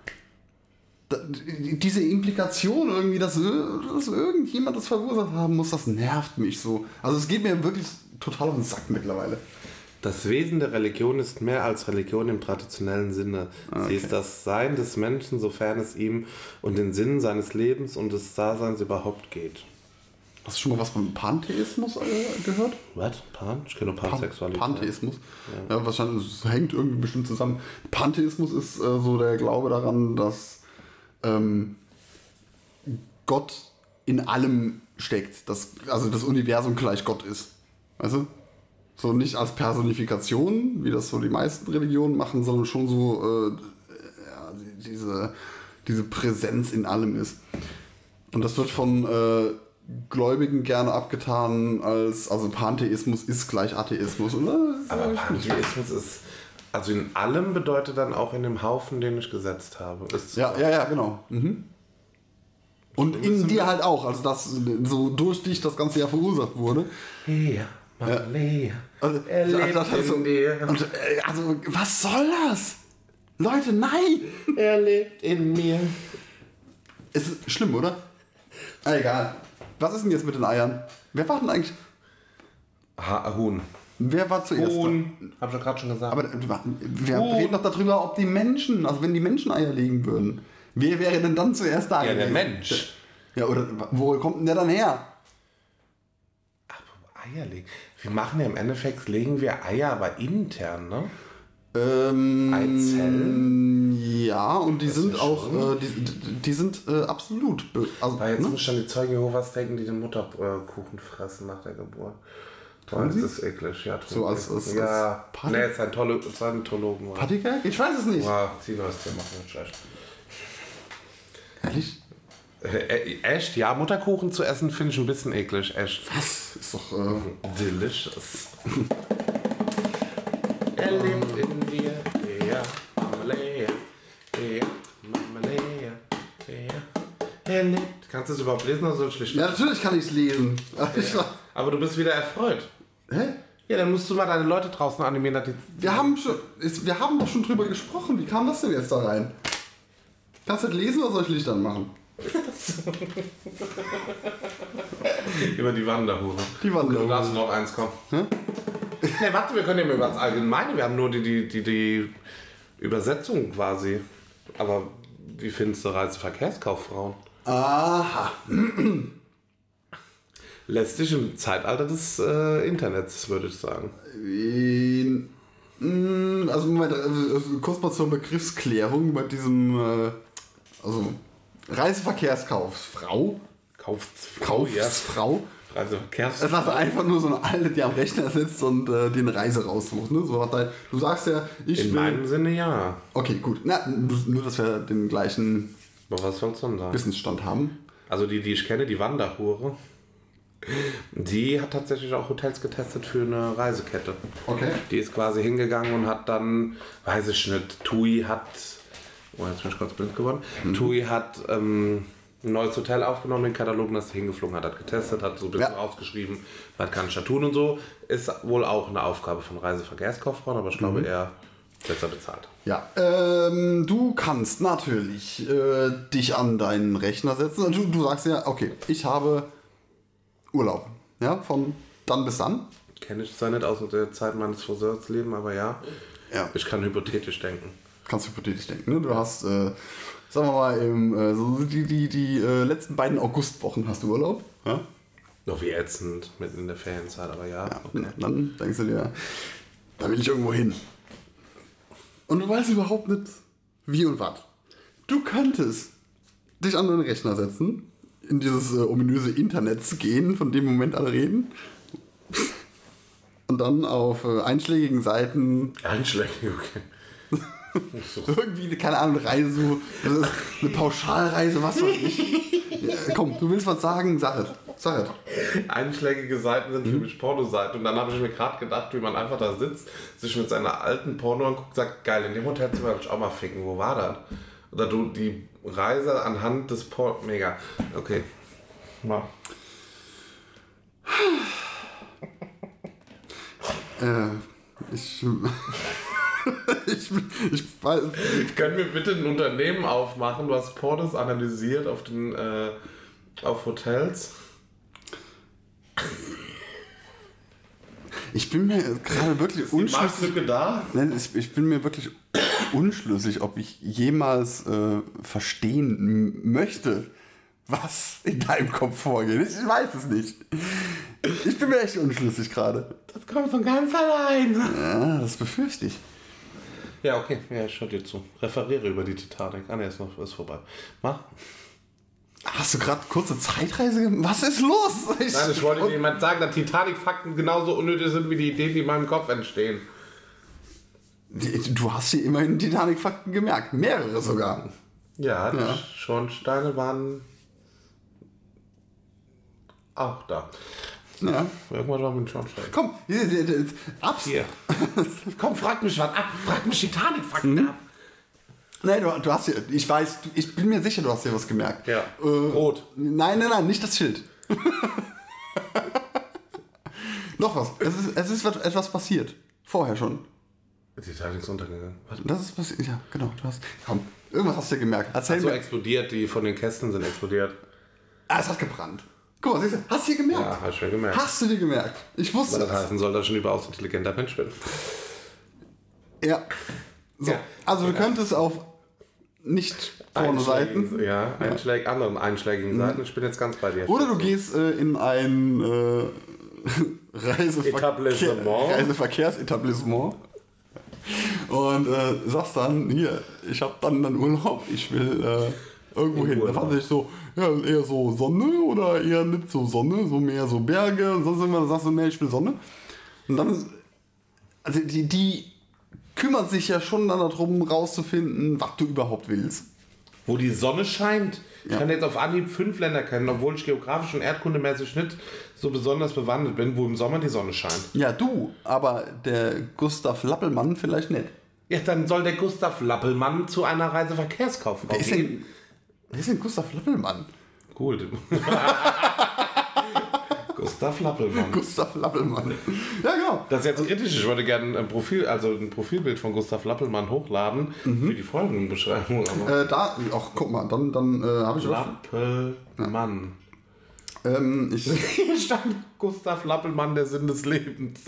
Diese Implikation irgendwie, dass, dass irgendjemand das verursacht haben muss, das nervt mich so. Also es geht mir wirklich total auf den Sack mittlerweile. Das Wesen der Religion ist mehr als Religion im traditionellen Sinne. Sie ist das Sein des Menschen, sofern es ihm und den Sinn seines Lebens und des Daseins überhaupt geht. Hast du schon mal was von Pantheismus äh, gehört? Was? Pan? Ich kenne nur Pansexualität. Pantheismus. Ja. wahrscheinlich es hängt irgendwie bestimmt zusammen. Pantheismus ist äh, so der Glaube daran, dass ähm, Gott in allem steckt. Dass, also das Universum gleich Gott ist. Weißt du? So nicht als Personifikation, wie das so die meisten Religionen machen, sondern schon so äh, ja, die- diese, diese Präsenz in allem ist. Und das wird von äh, Gläubigen gerne abgetan als, also Pantheismus ist gleich Atheismus, oder? Aber Pantheismus ist, also in allem bedeutet dann auch in dem Haufen, den ich gesetzt habe. Ja, ja, ja, genau. Mhm. Und in dir halt auch, also dass so durch dich das ganze ja verursacht wurde. Ja, Maria, Also, er lebt das- das- in dir. Und, äh, also, was soll das? Leute, nein! Er lebt in mir. Es ist schlimm, oder? Ah, egal. Was ist denn jetzt mit den Eiern? Wer war denn eigentlich? Ha Huhn. Wer war zuerst? da? Huhn. Hab ich ja gerade schon gesagt. Aber äh, wir Huhn. reden doch darüber, ob die Menschen, also wenn die Menschen Eier legen würden, wer wäre denn dann zuerst da? ja, der? Mensch. Ja, oder wo kommt denn der dann her? Eier legen. Wir machen ja im Endeffekt, legen wir Eier, aber intern, ne? Ähm, Eizellen? Ja, und die sind auch, schon- äh, die, die sind äh, absolut. Also, Weil jetzt ne? muss ich an die Zeugen Jehovas denken, die den Mutterkuchen fressen nach der Geburt. Boah, das sie? ist eklig, ja. So als- als- ja, als Party- nee, Scientolo Scientologen. Partygag? Ich weiß es nicht. Boah, Tino ist der macht nicht schlecht. Ehrlich? Äh, äh, echt? Ja, Mutterkuchen zu essen finde ich ein bisschen eklig. Echt. Was? Ist doch. Äh, Delicious. er lebt in dir. Ja, Mamalea. Ja, Mamalea. Ja. Er lebt. Kannst du es überhaupt lesen oder soll ich schlicht? ja, natürlich kann ich es lesen. Ich, Aber du bist wieder erfreut. Hä? Ja, dann musst du mal deine Leute draußen animieren, dass die. Wir haben, schon, ist, wir haben doch schon drüber gesprochen. Wie kam das denn jetzt da rein? Kannst du das lesen oder soll ich Licht anmachen? Über die Wanderhure. Die Wanderhure. Du darfst noch eins kommen. Ne, warte, wir können ja mal über das Allgemeine. Wir haben nur die, die, die, die Übersetzung quasi. Aber wie findest du Reiseverkehrskauffrauen? Aha. Lässt sich im Zeitalter des äh, Internets, würde ich sagen. In, mm, also, Moment, also kurz mal zur Begriffsklärung bei diesem äh, also Reiseverkehrskauffrau. Kauffrau, Kauffrau. Reiseverkehrskauffrau. Es ist einfach nur so eine Alte, die am Rechner sitzt und äh, die eine Reise raussucht. Ne? So, du sagst ja, ich In will. meinem Sinne ja. Okay, gut. Na, nur, dass wir den gleichen Aber was soll's denn sein? Wissensstand haben. Also die, die ich kenne, die Wanderhure, die hat tatsächlich auch Hotels getestet für eine Reisekette. Okay. Die ist quasi hingegangen und hat dann, weiß ich nicht, TUI hat, oh jetzt bin ich kurz blind geworden, TUI hat ähm, ein neues Hotel aufgenommen, den Katalog, und das hingeflogen hat, hat getestet, hat so ein bisschen Ja. ausgeschrieben, was kann ich da tun und so. Ist wohl auch eine Aufgabe von Reiseverkehrskauffrauen, aber ich glaube eher besser bezahlt. Ja, ähm, du kannst natürlich äh, dich an deinen Rechner setzen. Du, du sagst ja, okay, ich habe Urlaub. Ja, von dann bis dann. Kenne ich zwar nicht aus der Zeit meines Friseurslebens, aber ja, Ja. ich kann hypothetisch denken. Kannst du hypothetisch denken. Ne? Du hast, äh, sagen wir mal, im, äh, so die, die, die äh, letzten beiden Augustwochen hast du Urlaub. Ja? Noch wie ätzend, mitten in der Ferienzeit, aber ja. Okay. Dann denkst du dir, da will ich irgendwo hin. Und du weißt überhaupt nicht, wie und was. Du könntest dich an deinen Rechner setzen, in dieses äh, ominöse Internet gehen, von dem im Moment alle reden. Und dann auf äh, einschlägigen Seiten Einschläge, okay. irgendwie, keine Ahnung, eine Reise, so, eine Pauschalreise, was weiß ich. Ja, komm, du willst was sagen, sag es. Sag es. Einschlägige Seiten sind Mhm. für mich Pornoseiten. Und dann habe ich mir gerade gedacht, wie man einfach da sitzt, sich mit seiner alten Porno anguckt, sagt, geil, in dem Hotelzimmer will ich auch mal ficken. Wo war das? Oder du die Reise anhand des Porno. Mega. Okay. Mal. Äh, ich, ich, ich, weiß, Können wir bitte ein Unternehmen aufmachen, was Pornos analysiert auf den äh, auf Hotels? Ich bin mir gerade wirklich unschlüssig. Marktlücke da? Nein, ich, bin mir wirklich unschlüssig, ob ich jemals äh, verstehen möchte, was in deinem Kopf vorgeht. Ich weiß es nicht. Ich bin mir echt unschlüssig gerade. Das kommt von ganz allein. Ja, das befürchte ich. Ja, okay. Ja, ich schau dir zu. Referiere über die Titanic. Ah, ne, ist noch ist vorbei. Mach. Hast du gerade kurze Zeitreise gemacht? Was ist los? Nein, ich wollte dir jemand sagen, dass Titanic-Fakten genauso unnötig sind wie die Ideen, die in meinem Kopf entstehen. Du hast hier immerhin Titanic-Fakten gemerkt. Mehrere sogar. Ja, die Ja. Schornsteine waren auch da. Ja. Irgendwas war mit den Schornsteinen. Komm, ab. Hier. Komm, frag mich was ab. Frag mich Titanic-Fakten ab. Nein, du, du hast hier, ich weiß, du, ich bin mir sicher, du hast hier was gemerkt. Ja. Äh, Rot. Nein, nein, nein, nicht das Schild. Noch was. Es ist, es ist etwas passiert. Vorher schon. Die Titanic ist untergegangen. Was? Das ist passiert. Ja, genau. Du hast. Komm, irgendwas hast du gemerkt. Erzähl So mir. explodiert, die von den Kästen sind explodiert. Ah, es hat gebrannt. Guck mal, siehst du, hast du dir gemerkt? Ja, ich schon gemerkt. Hast du dir gemerkt? Ich wusste Was das heißen soll, dass ich ein überaus intelligenter Mensch bin. Ja. So. Ja. Also du könntest auf nicht vorne Seiten. Ja, Einschläg, anderen einschlägigen Seiten. Ich bin jetzt ganz bei dir. Oder du gehst äh, in ein äh, Reiseverkehr, Etablissement. Reiseverkehrsetablissement und äh, sagst dann, hier, ich habe dann einen Urlaub, ich will äh, irgendwo In hin. Da fand ich so, ja, eher so Sonne oder eher nicht so Sonne, so mehr so Berge und sonst immer, dann sagst du, nee, ich will Sonne. Und dann, also die, die kümmert sich ja schon darum, rauszufinden, was du überhaupt willst. Wo die Sonne scheint. Ich Ja. kann jetzt auf Anhieb fünf Länder kennen, obwohl ich geografisch und erdkundemäßig nicht so besonders bewandert bin, wo im Sommer die Sonne scheint. Ja, du, aber der Gustav Lappelmann vielleicht nicht. Ja, dann soll der Gustav Lappelmann zu einer Reiseverkehrskauffrau gehen. denn, wer ist denn Gustav Lappelmann? Cool. Gustav Lappelmann. Gustav Lappelmann. Ja, genau. Das ist jetzt kritisch. Ich würde gerne ein Profil, also ein Profilbild von Gustav Lappelmann hochladen für die Folgenbeschreibung. Äh, da, ach, guck mal, dann, dann äh, habe ich. Lappelmann. Ähm, ich, Hier stand Gustav Lappelmann, der Sinn des Lebens.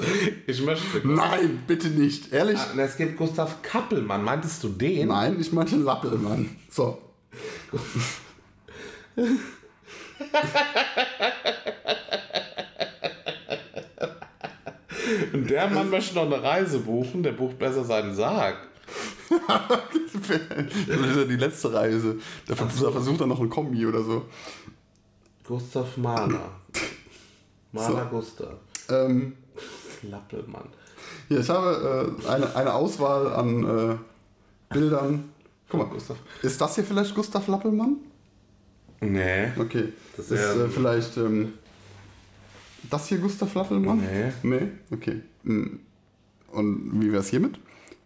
Ich möchte. nein, bitte nicht. Ehrlich? Ah, Es gibt Gustav Kappelmann. Meintest du den? Nein, ich meinte Lappelmann. So. Und der Mann möchte noch eine Reise buchen, der bucht besser seinen Sarg. das ist ja die letzte Reise. Da da versucht er noch ein Kombi oder so. Gustav Mahler. Mahler Gustav. Ähm, Lappelmann. hier, ich habe äh, eine, eine Auswahl an äh, Bildern. Guck mal, Gustav. ist das hier vielleicht Gustav Lappelmann? Nee. Okay. Das ist wär- äh, vielleicht ähm, das hier Gustav Lappelmann? Nee. Nee? Okay. Hm. Und wie wäre es hiermit?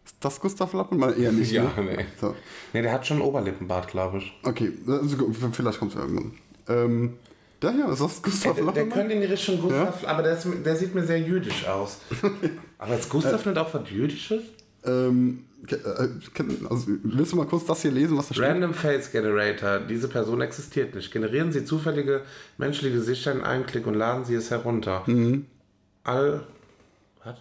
Ist das Gustav Lappelmann? Eher nicht. Ja, ne? nee. So. Nee, der hat schon einen Oberlippenbart, glaube ich. Okay, also, vielleicht kommt es irgendwann. Ähm, der hier, ist das Gustav Der, der Lappelmann? könnte in die Richtung Gustav, aber der, ist, der sieht mir sehr jüdisch aus. aber ist Gustav nicht auch was Jüdisches? Ähm, äh, also, willst du mal kurz das hier lesen, was da steht? Random Face Generator. Diese Person existiert nicht. Generieren Sie zufällige menschliche Gesichter in einen Klick und laden Sie es herunter. All. Was?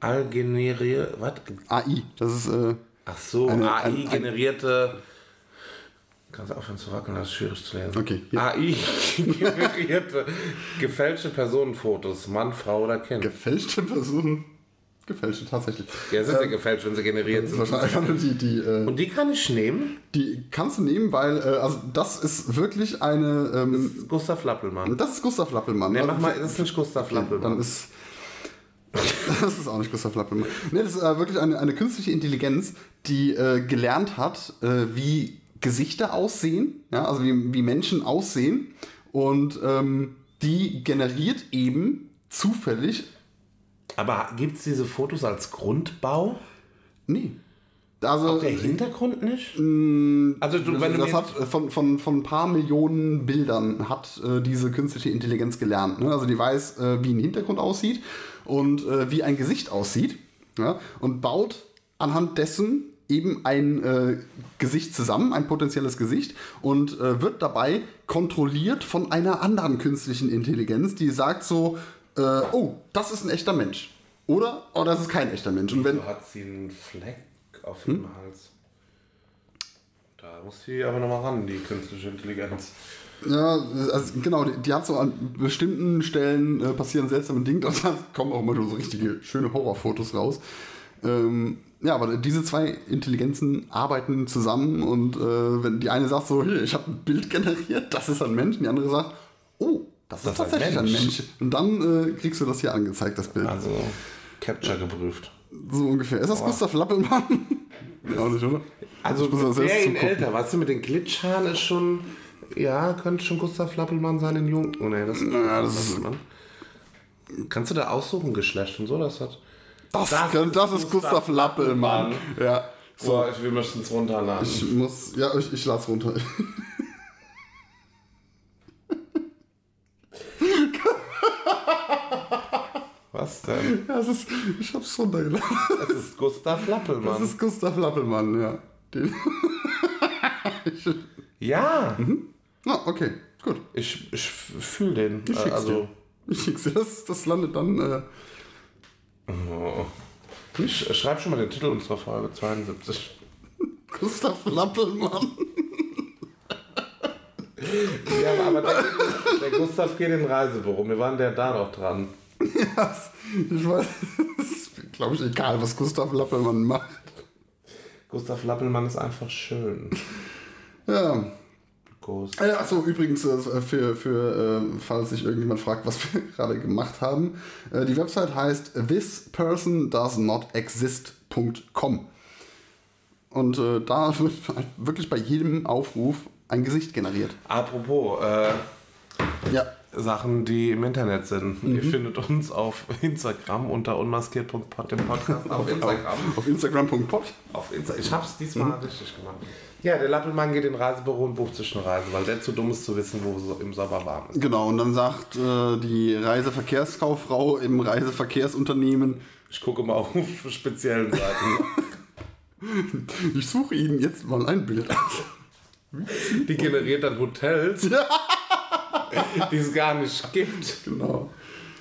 All generiere. Was? AI, das ist, äh, Ach so, AI-generierte. Kannst du aufhören zu wackeln, das ist schwierig zu lesen. Okay, ja. AI-generierte gefälschte Personenfotos, Mann, Frau oder Kind. gefälschte Personen. Gefälschte, tatsächlich. ja, sind ja gefälscht, wenn sie generiert Das ist sind. wahrscheinlich einfach nur die, die, äh, Und die kann ich nehmen? die kannst du nehmen, weil, äh, also das ist wirklich eine, ähm, Gustav Lappelmann. das ist Gustav Lappelmann. Ne, Also, mach mal, das ist nicht Gustav Lappelmann. dann ist. Das ist auch nicht Gustav Lappelmann. Nee, das ist äh, wirklich eine, eine künstliche Intelligenz, die äh, gelernt hat, äh, wie Gesichter aussehen, ja, also wie, wie Menschen aussehen. Und ähm, die generiert eben zufällig. Aber gibt es diese Fotos als Grundbau? Nee. Also, Der Hintergrund nicht? also du, wenn du das mir- hat äh, von, von, von ein paar Millionen Bildern hat äh, diese künstliche Intelligenz gelernt. Ne? Also die weiß, äh, wie ein Hintergrund aussieht und äh, wie ein Gesicht aussieht ja? und baut anhand dessen eben ein äh, Gesicht zusammen, ein potenzielles Gesicht und äh, wird dabei kontrolliert von einer anderen künstlichen Intelligenz, die sagt so, äh, oh, das ist ein echter Mensch. Oder, oh, das ist kein echter Mensch. Und wenn, hat sie einen Fleck auf dem Hals. Da muss sie aber nochmal ran, die künstliche Intelligenz. Ja, also genau, die, die hat so an bestimmten Stellen äh, passieren seltsame Dinge und dann kommen auch immer so richtige schöne Horrorfotos raus. Ähm, ja, aber diese zwei Intelligenzen arbeiten zusammen und äh, wenn die eine sagt so, hier, ich habe ein Bild generiert, das ist ein Mensch, und die andere sagt, oh, das, ist ist tatsächlich ein Mensch. Mensch. Und dann äh, kriegst du das hier angezeigt, das Bild. Also Capture geprüft. So ungefähr. Ist das Gustav Lappelmann? ja, auch nicht, oder? Also das wer ihn älter, weißt du, mit den Glitchhaaren ist schon, ja, könnte schon Gustav Lappelmann sein in Jung. Oh nee, das, Ja, das ist- Lappelmann. Kannst du da aussuchen, Geschlecht und so, das hat... Das, Das das, ist ist Gustav Gustav Lappelmann. Ja. So, ich, wir möchten es runterladen. ich muss, ja, ich, ich lade runter. Was denn? Ja, es ist, ich hab's runtergeladen. Das ist Gustav Lappelmann. Das ist Gustav Lappelmann, ja. Den. ja, na, okay, gut. ich, ich fühle den. Ich schick's also, dir. Ich schick's dir. Das, das landet dann. Äh, ich schreib schon mal den Titel unserer Folge 72. Gustav Lappelmann. Ja, aber der, der Gustav geht in Reisebüro. Wir waren der da noch dran. ja, ich weiß. Es ist, glaube ich, egal, was Gustav Lappelmann macht. Gustav Lappelmann ist einfach schön. Ja. Ghost. Äh, Achso, übrigens, äh, für, für äh, falls sich irgendjemand fragt, was wir gerade gemacht haben. Äh, die Website heißt thispersondoesnotexist.com. Und äh, da wird wirklich bei jedem Aufruf ein Gesicht generiert. Apropos, äh, Ja. Sachen, die im Internet sind. Mhm. Ihr findet uns auf Instagram unter unmaskiert.pod im Podcast auf Instagram. Auf Instagram.pod. Auf Insta ich hab's diesmal richtig gemacht. Ja, der Lappelmann geht in Reisebüro und bucht sich eine Reise, weil der zu dumm ist zu wissen, wo es im Sommer warm ist. Genau, und dann sagt äh, die Reiseverkehrskauffrau im Reiseverkehrsunternehmen, Ich gucke mal auf speziellen Seiten. ich suche Ihnen jetzt mal ein Bild aus. Die generiert dann Hotels, die es gar nicht gibt. Genau.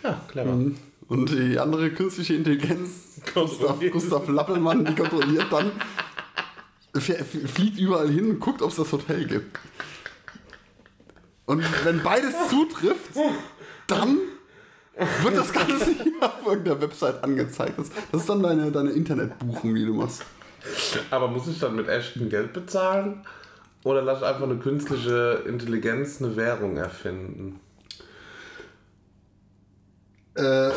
Ja, clever. Und die andere künstliche Intelligenz, Gustav. Gustav Lappelmann, die kontrolliert dann, fliegt überall hin und guckt, ob es das Hotel gibt. Und wenn beides zutrifft, dann wird das Ganze hier auf irgendeiner Website angezeigt. Das, das ist dann deine, deine Internetbuchung, die du machst. Aber muss ich dann mit echtem Geld bezahlen? Oder lass einfach eine künstliche Intelligenz eine Währung erfinden? Äh,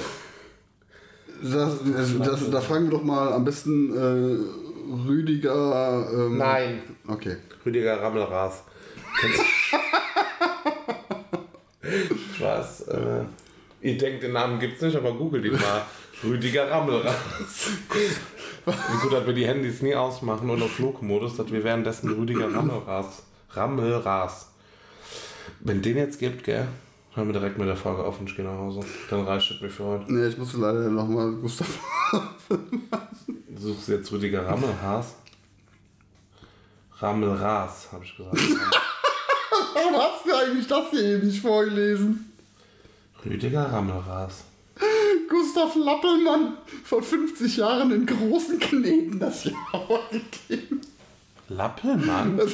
das, das, das, da fragen wir doch mal am besten äh, Rüdiger. Ähm, Nein. Okay. Rüdiger Rammelras. weiß, äh, ihr denkt, den Namen gibt's nicht, aber googelt ihn mal. Rüdiger Rammelras. Wie gut, dass wir die Handys nie ausmachen und auf Flugmodus, dass wir währenddessen Rüdiger Rammelras. Rammelras. Wenn den jetzt gibt, gell, hören wir direkt mit der Folge auf und ich gehe nach Hause. Dann reicht es mir für heute. Nee, ich muss leider nochmal Gustav. Du suchst jetzt Rüdiger Rammelhaas. Rammelras, habe ich gesagt. Warum hast du eigentlich das hier eben nicht vorgelesen? Rüdiger Rammelras. Gustav Lappelmann vor 50 Jahren in großen Kneten das Jahr gegeben. Lappelmann? Das,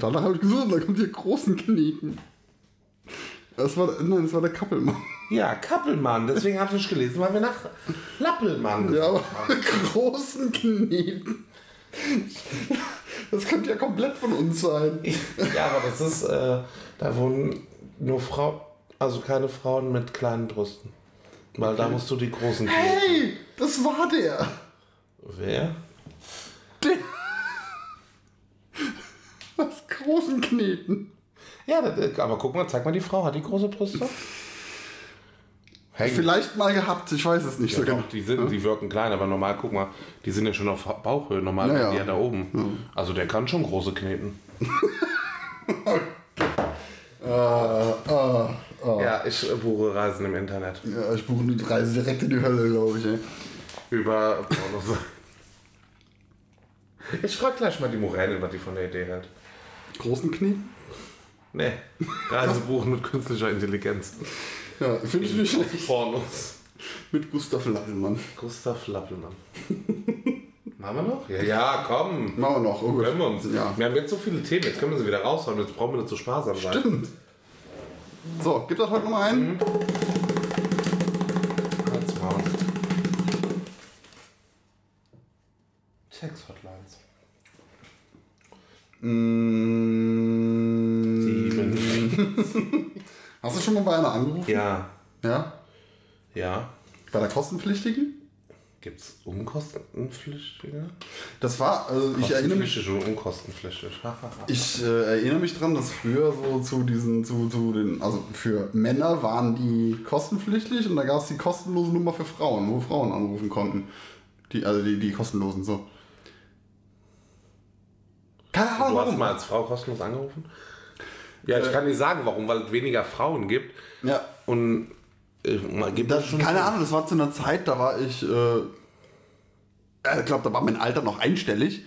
danach habe ich gesucht und da kommt hier großen Kneten. Das war, nein, das war der Kappelmann. Ja, Kappelmann. Deswegen habe ich nicht gelesen, weil wir nach Lappelmann Ja, aber großen Kneten. Das könnte ja komplett von uns sein. Ja, aber das ist, äh, da wohnen nur Frauen, also keine Frauen mit kleinen Brüsten. Weil da musst du die großen. Hey, das war der. Wer? Der. Was großen Kneten. Ja, das, aber guck mal, zeig mal die Frau. Hat die große Brüste? Hängen. Vielleicht mal gehabt, ich weiß es nicht so Ja, genau. doch, die, sind, die wirken klein, aber normal, guck mal, die sind ja schon auf Bauchhöhe. Normal Ja, sind ja. die ja da oben. Also der kann schon große kneten. Äh, äh, äh. Ja, ich buche Reisen im Internet. Ja, ich buche eine Reise direkt in die Hölle, glaube ich. Ey. Über Pornos. Ich frage gleich mal die Moräne, was die von der Idee hält. Großen Knie? Nee, Reisebuchen mit künstlicher Intelligenz. Ja, finde ich nicht schlecht. Pornos. Mit Gustav Lappelmann. Gustav Lappelmann. Machen wir noch? Ja, ja, komm. Machen wir noch. Oh. Können wir uns. Ja. Wir haben jetzt so viele Themen, jetzt können wir sie wieder raushauen, jetzt brauchen wir nicht zu sparsam sein. Stimmt. So, gibt das heute noch mal einen? Halt's Maul. Sex-Hotlines. Mm, Sieben. Hast du schon mal bei einer angerufen? Ja. Ja? Ja. Bei der kostenpflichtigen? Gibt's Unkostenpflichtige? Das war, also ich erinnere mich, und unkostenpflichtig. ich äh, erinnere mich dran, dass früher so zu diesen, zu, zu den, also für Männer waren die kostenpflichtig und da gab es die kostenlose Nummer für Frauen, wo Frauen anrufen konnten. Die, also die, die kostenlosen so. Keine Ahnung. Du hast mal als Frau kostenlos angerufen? Ja, ich kann nicht sagen, warum, weil es weniger Frauen gibt. Ja, Und äh, gibt Das, das keine Ahnung, das war zu einer Zeit, da war ich, äh, ich glaube, da war mein Alter noch einstellig.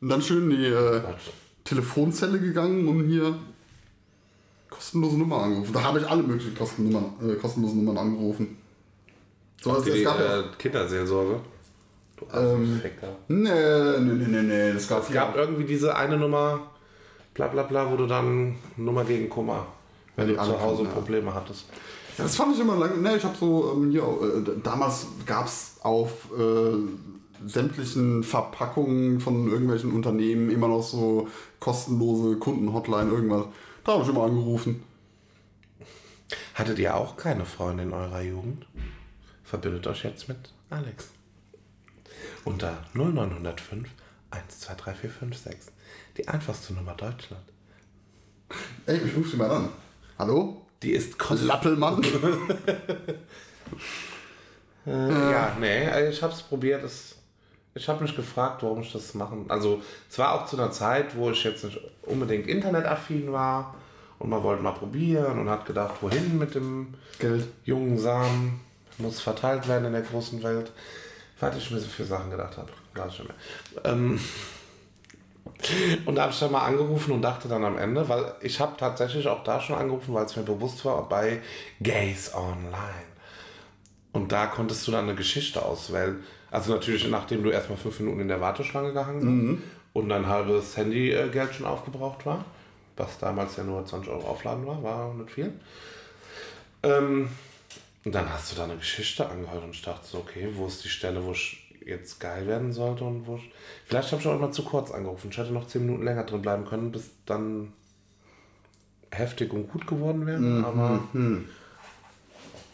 Und dann schön in die äh, Telefonzelle gegangen und hier kostenlose Nummer angerufen. Da habe ich alle möglichen kostennummern, äh, kostenlosen Nummern angerufen. So, die es gab ja, äh, Kinderseelsorge. Du Ähm, nee, nee, nee, nee, nee, das gab Es gab irgendwie diese eine Nummer, bla bla bla, wo du dann Nummer gegen Kummer, wenn Ja, du zu Hause ja. Probleme hattest. Das fand ich immer lang. Ne, ich habe so ähm, hier, äh, damals gab es auf äh, sämtlichen Verpackungen von irgendwelchen Unternehmen immer noch so kostenlose Kundenhotline, irgendwas. Da habe ich immer angerufen. Hattet ihr auch keine Freunde in eurer Jugend? Verbindet euch jetzt mit Alex. Unter 0905 123456. Die einfachste Nummer Deutschland. Ey, ich rufe sie mal an. Hallo? Die ist kostet. Lappelmann. Äh, ja, nee, ich habe es probiert. Es, ich habe mich gefragt, warum ich das machen. Also, es war auch zu einer Zeit, wo ich jetzt nicht unbedingt internetaffin war und man wollte mal probieren und hat gedacht, wohin mit dem Geld. jungen Samen muss verteilt werden in der großen Welt. Was ich mir so für Sachen gedacht habe. Ich nicht mehr. Ähm, und da habe ich dann mal angerufen und dachte dann am Ende, weil ich habe tatsächlich auch da schon angerufen, weil es mir bewusst war, bei Gays Online. Und da konntest du dann eine Geschichte auswählen. Also natürlich, nachdem du erstmal fünf Minuten in der Warteschlange gehangen hast und dein halbes Handygeld schon aufgebraucht war, was damals ja nur 20 Euro aufladen war, war nicht viel. Ähm, und dann hast du da eine Geschichte angehört und ich dachte so, okay, wo ist die Stelle, wo ich jetzt geil werden sollte und wo ich... Vielleicht habe ich auch immer zu kurz angerufen. Ich hätte noch 10 Minuten länger drin bleiben können, bis dann heftig und gut geworden wäre, aber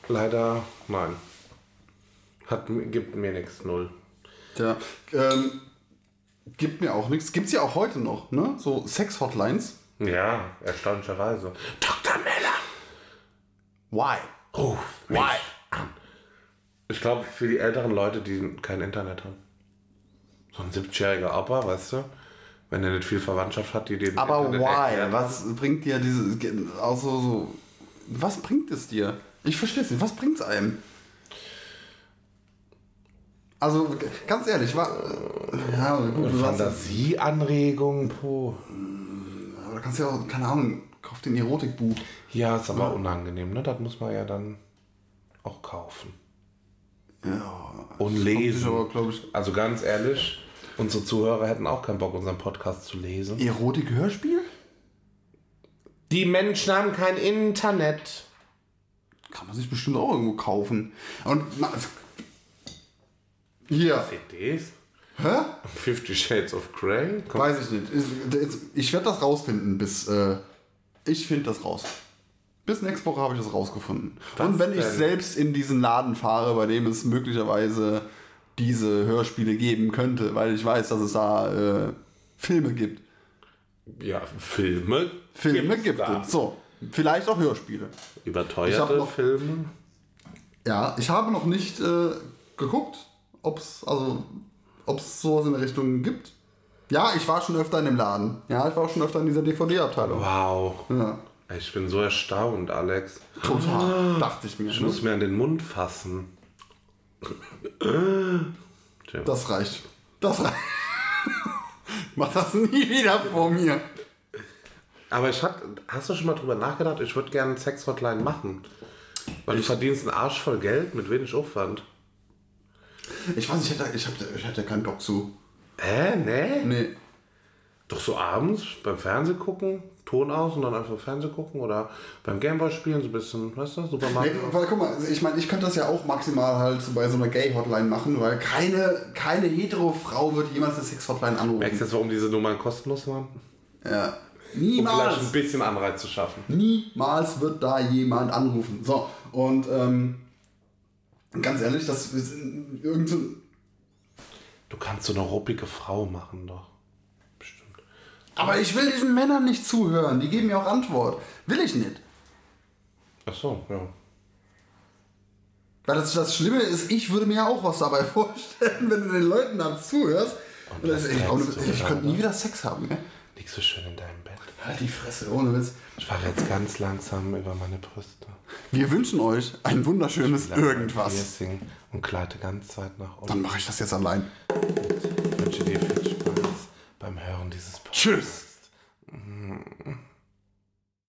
leider nein. Hat, gibt mir nichts, null. Ja. Ähm, gibt mir auch nichts. Gibt's ja auch heute noch, ne? So Sex-Hotlines. Ja, erstaunlicherweise. Dr. Meller, Why? ruf mich an. Ich glaube, für die älteren Leute, die kein Internet haben. So ein 70-jähriger Opa, weißt du? Wenn er nicht viel Verwandtschaft hat, die den Aber Internet why? erklären. Was bringt dir diese. Also so. Was bringt es dir? Ich verstehe es nicht. Was bringt es einem? Also, ganz ehrlich, war. Ja, gut, du Fantasieanregung, puh. aber du kannst ja auch, keine Ahnung, kauf den Erotikbuch. Ja, ist aber unangenehm, ne? Das muss man ja dann auch kaufen. Ja. Und lesen. Aber, ich, Also ganz ehrlich, unsere Zuhörer hätten auch keinen Bock, unseren Podcast zu lesen. Erotik-Hörspiel? Die Menschen haben kein Internet. Kann man sich bestimmt auch irgendwo kaufen. Und. Na, hier. CDs? Hä? Fifty Shades of Grey? Komm, Weiß ich nicht. Ich, ich werde das rausfinden bis. Äh, ich finde das raus. Bis nächste Woche habe ich das rausgefunden. Was Und wenn ich denn? selbst in diesen Laden fahre, bei dem es möglicherweise diese Hörspiele geben könnte, weil ich weiß, dass es da äh, Filme gibt. Ja, Filme. Filme gibt es. So. Vielleicht auch Hörspiele. Überteuerte noch- Filme. Ja, ich habe noch nicht äh, geguckt, ob es also, ob's sowas in der Richtung gibt. Ja, ich war schon öfter in dem Laden. Ja, ich war auch schon öfter in dieser DVD-Abteilung. Wow. Ja, Ich bin so erstaunt, Alex. total. Dachte ich mir. Ich ne? muss mir an den Mund fassen. Das reicht. Das reicht. Mach das nie wieder vor mir. Aber ich hab, hast du schon mal drüber nachgedacht, ich würde gerne Sex-Hotline machen? Weil du verdienst einen Arsch voll Geld mit wenig Aufwand. Ich weiß nicht, ich hätte, ich hätte, ich hätte keinen Bock zu. Hä? Nee? Nee. Doch so abends beim Fernsehen gucken, Ton aus und dann einfach Fernsehen gucken oder beim Gameboy spielen, so ein bisschen, weißt du, Super nee weil, guck mal, ich meine, ich könnte das ja auch maximal halt so bei so einer Gay-Hotline machen, weil keine, keine hetero-Frau wird jemals eine Sex-Hotline Merkst du anrufen. jetzt, warum diese Nummern kostenlos waren? Ja. Um vielleicht Niemals. ein bisschen Anreiz zu schaffen. Niemals wird da jemand anrufen. So, und ähm, ganz ehrlich, das ist irgend so, Du kannst so eine ruppige Frau machen, doch. Aber ich will diesen Männern nicht zuhören. Die geben mir auch Antwort. Will ich nicht. Ach so, ja. Weil das, das Schlimme ist, ich würde mir ja auch was dabei vorstellen, wenn du den Leuten dann zuhörst. Und das, ich denkst ich, du ich dann, könnte nie ne? wieder Sex haben. Gell? Liegst so schön in deinem Bett. Halt die Fresse, ohne Witz. Ich fahre jetzt ganz langsam über meine Brüste. Wir wünschen euch ein wunderschönes Irgendwas. Und gleite ganz weit nach Dann unten. mache ich das jetzt allein. Tschüss.